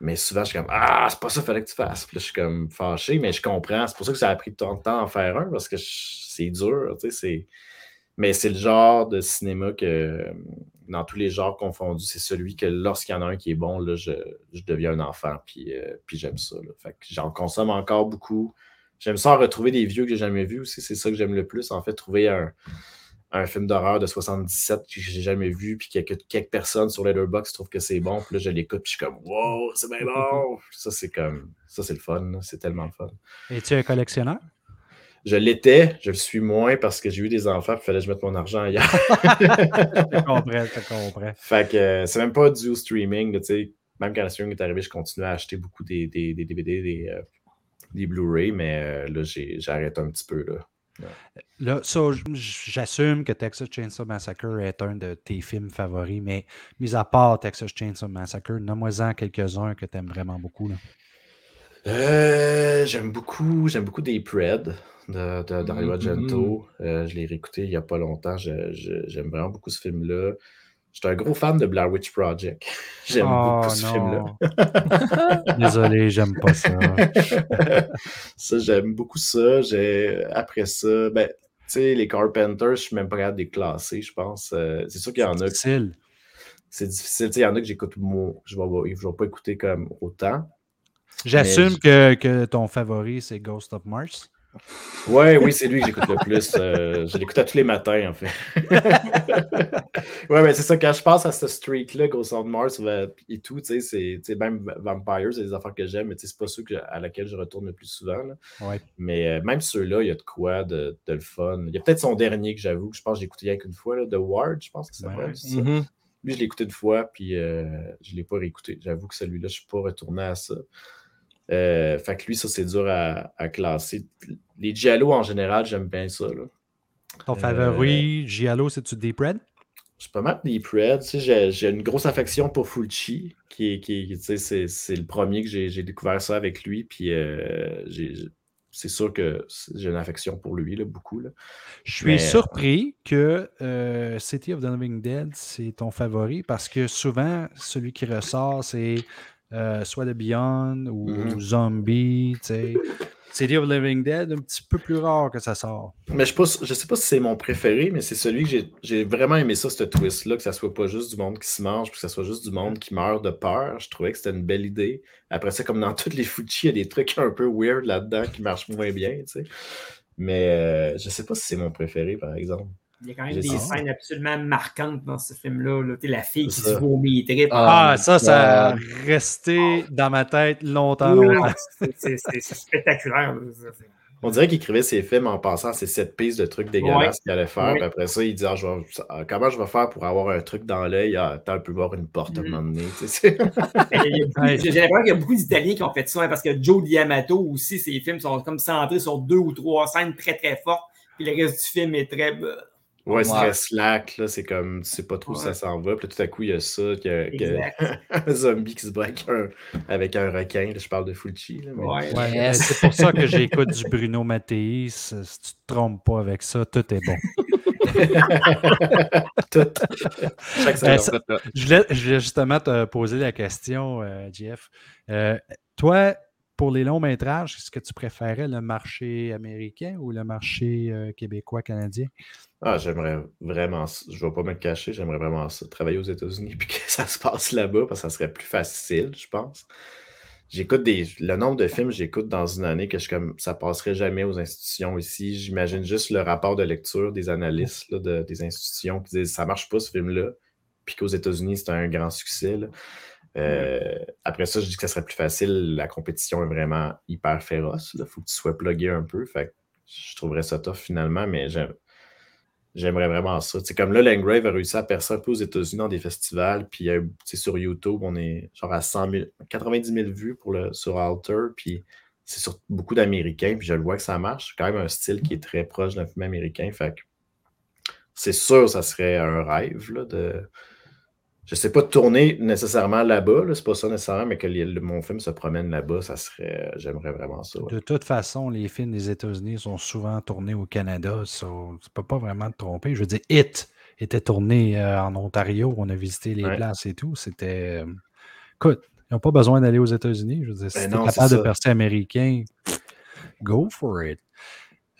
Mais souvent, je suis comme Ah, c'est pas ça qu'il fallait que tu fasses. Je suis comme fâché, mais je comprends. C'est pour ça que ça a pris tant de temps d'en faire un, parce que c'est dur. Tu sais, c'est... Mais c'est le genre de cinéma que, dans tous les genres confondus, c'est celui que lorsqu'il y en a un qui est bon, là, je, je deviens un enfant, puis, euh, puis j'aime ça. là. Fait que j'en consomme encore beaucoup. J'aime ça en retrouver des vieux que j'ai jamais vus aussi. C'est ça que j'aime le plus. En fait, trouver un, un film d'horreur de 77 que j'ai jamais vu, puis que, que quelques personnes sur Letterboxd trouvent que c'est bon, puis là, je l'écoute, puis je suis comme Wow, c'est bien <laughs> bon! Ça, c'est comme. Ça, c'est le fun. C'est tellement le fun. Es-tu un collectionneur? Je l'étais, je le suis moins parce que j'ai eu des enfants, il fallait que je mette mon argent ailleurs. <laughs> Je comprends, je comprends. Fait que euh, c'est même pas du streaming, tu sais. Même quand le streaming est arrivé, je continuais à acheter beaucoup des, des, des DVD, des, euh, des Blu-ray, mais euh, là, arrêté un petit peu. Là. J'assume que Texas Chainsaw Massacre est un de tes films favoris, mais mis à part Texas Chainsaw Massacre, nomme-moi-en quelques-uns que tu aimes vraiment beaucoup. Là. Euh, j'aime beaucoup, j'aime beaucoup des Pred de, de, Dario. Argento. Euh, je l'ai réécouté il n'y a pas longtemps. J'aime vraiment beaucoup ce film-là. J'étais un gros fan de Blair Witch Project. <laughs> J'aime Oh, beaucoup ce film-là. <laughs> Désolé, j'aime pas ça. <laughs> ça, j'aime beaucoup ça. J'ai après ça, ben, tu sais, les Carpenters, je suis même de les classer, je pense. Euh, c'est sûr qu'il y en a. Difficile. C'est difficile. Il y en a que j'écoute moins. Je vais, je vais pas écouter comme autant. J'assume que, que ton favori, c'est Ghost of Mars. Ouais, oui, c'est lui que j'écoute le plus. Euh, je l'écoute à tous les matins, en fait. <laughs> ouais, mais c'est ça, quand je pense à ce streak-là, Ghost of Mars euh, et tout, tu sais, c'est même Vampires, c'est des affaires que j'aime, mais c'est pas ceux que, à laquelle je retourne le plus souvent. là. Ouais. Mais euh, même ceux-là, il y a de quoi de, de le fun. Il y a peut-être son dernier que j'avoue, que je pense que j'ai écouté rien qu'une fois, là, The Ward, je pense que ça Ouais. s'appelle. c'est ça? Mhm. Lui, je l'ai écouté une fois, puis euh, je ne l'ai pas réécouté. J'avoue que celui-là, je ne suis pas retourné à ça. Euh, fait que lui, ça, c'est dur à, à classer. Les Giallo, en général, j'aime bien ça. Là. Ton Euh, favori, Giallo, c'est-tu Deep Red? C'est pas mal Deep Red. Tu sais, j'ai, une grosse affection pour Fulci, qui, est- qui, tu sais, c'est, le premier que j'ai, découvert ça avec lui. Puis euh, c'est sûr que j'ai une affection pour lui, là, beaucoup. Là. Je suis Mais- surpris que euh, City of the Living Dead, c'est ton favori parce que souvent, celui qui ressort, c'est euh, soit The Beyond ou Mhm. Zombie. tu sais. City of Living Dead, un petit peu plus rare que ça sort. Mais je ne sais pas si c'est mon préféré, mais c'est celui que j'ai- vraiment aimé ça, ce twist-là, que ça soit pas juste du monde qui se mange, puis que ça soit juste du monde qui meurt de peur. Je trouvais que c'était une belle idée. Après ça, comme dans toutes les Fuji, il y a des trucs un peu weird là-dedans qui marchent moins bien, tu sais. Mais euh, je sais pas si c'est mon préféré, par exemple. Il y a quand même des ça. scènes absolument marquantes dans ce film-là. là. La fille qui se vomit trip. Ah, Ah, ça, ça a euh, resté dans ma tête longtemps. C'est- spectaculaire. là, ça, c'est- On dirait qu'il écrivait ses films en pensant à ces sept pistes de trucs dégueulasses qu'il allait faire. Ouais. Puis après ça, il dit ah, je vais- ah, Comment je vais faire pour avoir un truc dans l'œil? Ah, Attends, on peut voir une porte à un Mm. moment donné. <laughs> J'ai l'impression qu'il y a beaucoup d'Italiens qui ont fait ça, hein, parce que Joe Diamato aussi, ses films sont comme centrés sur deux ou trois scènes très très fortes, puis le reste du film est très. Ouais, c'est très slack, là, c'est comme, tu sais pas trop où ça s'en va. Puis là, tout à coup, il y a ça, qu'il y a- un zombie qui se bat avec un, avec un requin. Là, je parle de Fulci. Mais- Ouais. Ouais, Yes. <laughs> mais C'est pour ça que j'écoute du Bruno Mattei. Si tu te trompes pas avec ça, tout est bon. <laughs> Tout. Chaque Euh, saison. ça- Je voulais, je voulais justement te poser la question, euh, Jeff. Euh, toi, pour les longs métrages, est-ce que tu préférais le marché américain ou le marché euh, québécois-canadien? Ah, j'aimerais vraiment. Je vais pas me cacher, j'aimerais vraiment ça. Travailler aux États-Unis puis <laughs> que ça se passe là-bas, parce que ça serait plus facile, je pense. J'écoute des. Le nombre de films que j'écoute dans une année que je comme ça passerait jamais aux institutions ici. J'imagine juste le rapport de lecture des analystes de- des institutions qui disent ça marche pas ce film-là, puis qu'aux États-Unis, c'est un grand succès. Euh, Après ça, je dis que ça serait plus facile. La compétition est vraiment hyper féroce. Il faut que tu sois plugué un peu. Je trouverais ça tough finalement, mais j'aime. J'aimerais vraiment ça. C'est comme là, Langrave a réussi à percer un peu aux États-Unis dans des festivals. Puis sur YouTube, on est genre à 100 000, 90 000 vues pour le, sur Alter. Puis c'est sur beaucoup d'Américains. Puis je le vois que ça marche. C'est quand même un style qui est très proche d'un film américain. C'est sûr, ça serait un rêve là, de. Je sais pas tourner nécessairement là-bas, là, c'est pas ça nécessairement, mais que les- mon film se promène là-bas, ça serait. J'aimerais vraiment ça. ouais. De toute façon, les films des États-Unis sont souvent tournés au Canada. So, tu peux pas vraiment te tromper. Je veux dire, It était tourné euh, en Ontario. On a visité les Ouais. places et tout. C'était. euh, Écoute, ils n'ont pas besoin d'aller aux États-Unis. Je veux dire, si Ben tu es non, capable de ça. percer américain, go for it.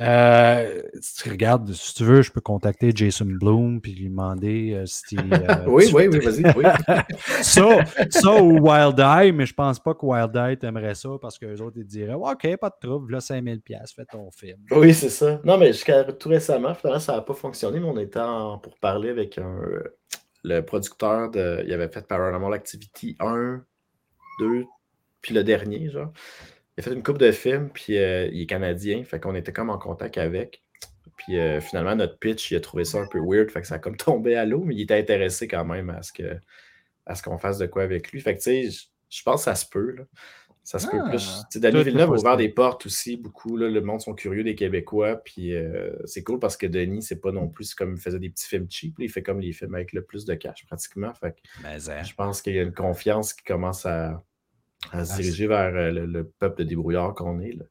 Euh, si tu regardes, si tu veux, je peux contacter Jason Bloom puis lui demander euh, si. <laughs> euh, Oui, oui, oui, vas-y. Oui. <laughs> ça, ça ou Wild Eye, mais je pense pas que Wild Eye t'aimerait ça parce que les autres ils te diraient OK, pas de trouble, là 5000$, fais ton film. Oui, c'est ça. Non, mais jusqu'à tout récemment, finalement, ça n'a pas fonctionné, mais on était en- pour parler avec un, le producteur de. Il avait fait Paranormal Activity 1, 2, puis le dernier, genre. Il a fait une coupe de films, puis euh, il est canadien, fait qu'on était comme en contact avec. Puis euh, finalement, notre pitch, il a trouvé ça un peu weird, fait que ça a comme <laughs> tombé à l'eau, mais il était intéressé quand même à ce que à ce qu'on fasse de quoi avec lui. Fait que tu sais, je- pense que ça se peut. Là. Ça se peut Ah. plus. Tu sais, Denis Villeneuve a ouvert des portes aussi, beaucoup. Là, le monde sont curieux des Québécois. Puis euh, c'est cool parce que Denis, c'est pas non plus comme il faisait des petits films cheap. là, il fait comme les films avec le plus de cash pratiquement. Fait que hein, je pense qu'il y a une confiance qui commence à, à se Ah, diriger vers euh, le, le peuple de débrouillards qu'on est. Là.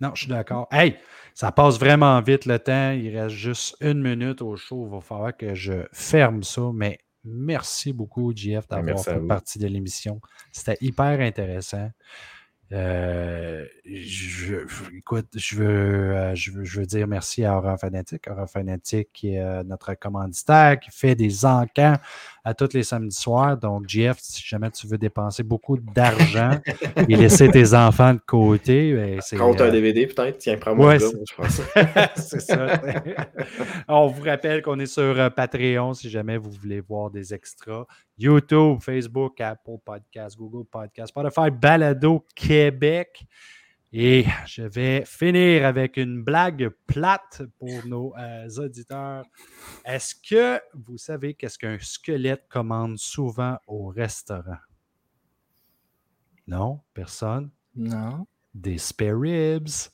Non, je suis d'accord. Hey, ça passe vraiment vite le temps. Il reste juste une minute au show. Il va falloir que je ferme ça. Mais merci beaucoup, JF, d'avoir Merci à fait partie de l'émission. C'était hyper intéressant. Euh, je, je- écoute, je veux, euh, je, veux, je veux dire merci à Horror Fanatic. Horror Fanatic qui est notre commanditaire, qui fait des encans à tous les samedis soirs. Donc, Jeff, si jamais tu veux dépenser beaucoup d'argent et laisser tes enfants de côté, ben, c'est. Compte un euh, DVD, peut-être. Tiens, prends-moi ouais, je pense. <laughs> c'est ça. <laughs> On vous rappelle qu'on est sur euh, Patreon si jamais vous voulez voir des extras. YouTube, Facebook, Apple Podcast, Google Podcast, Spotify, Balado Québec. Et je vais finir avec une blague plate pour nos euh, auditeurs. Est-ce que vous savez qu'est-ce qu'un squelette commande souvent au restaurant? Non? Personne? Non. Des spare ribs.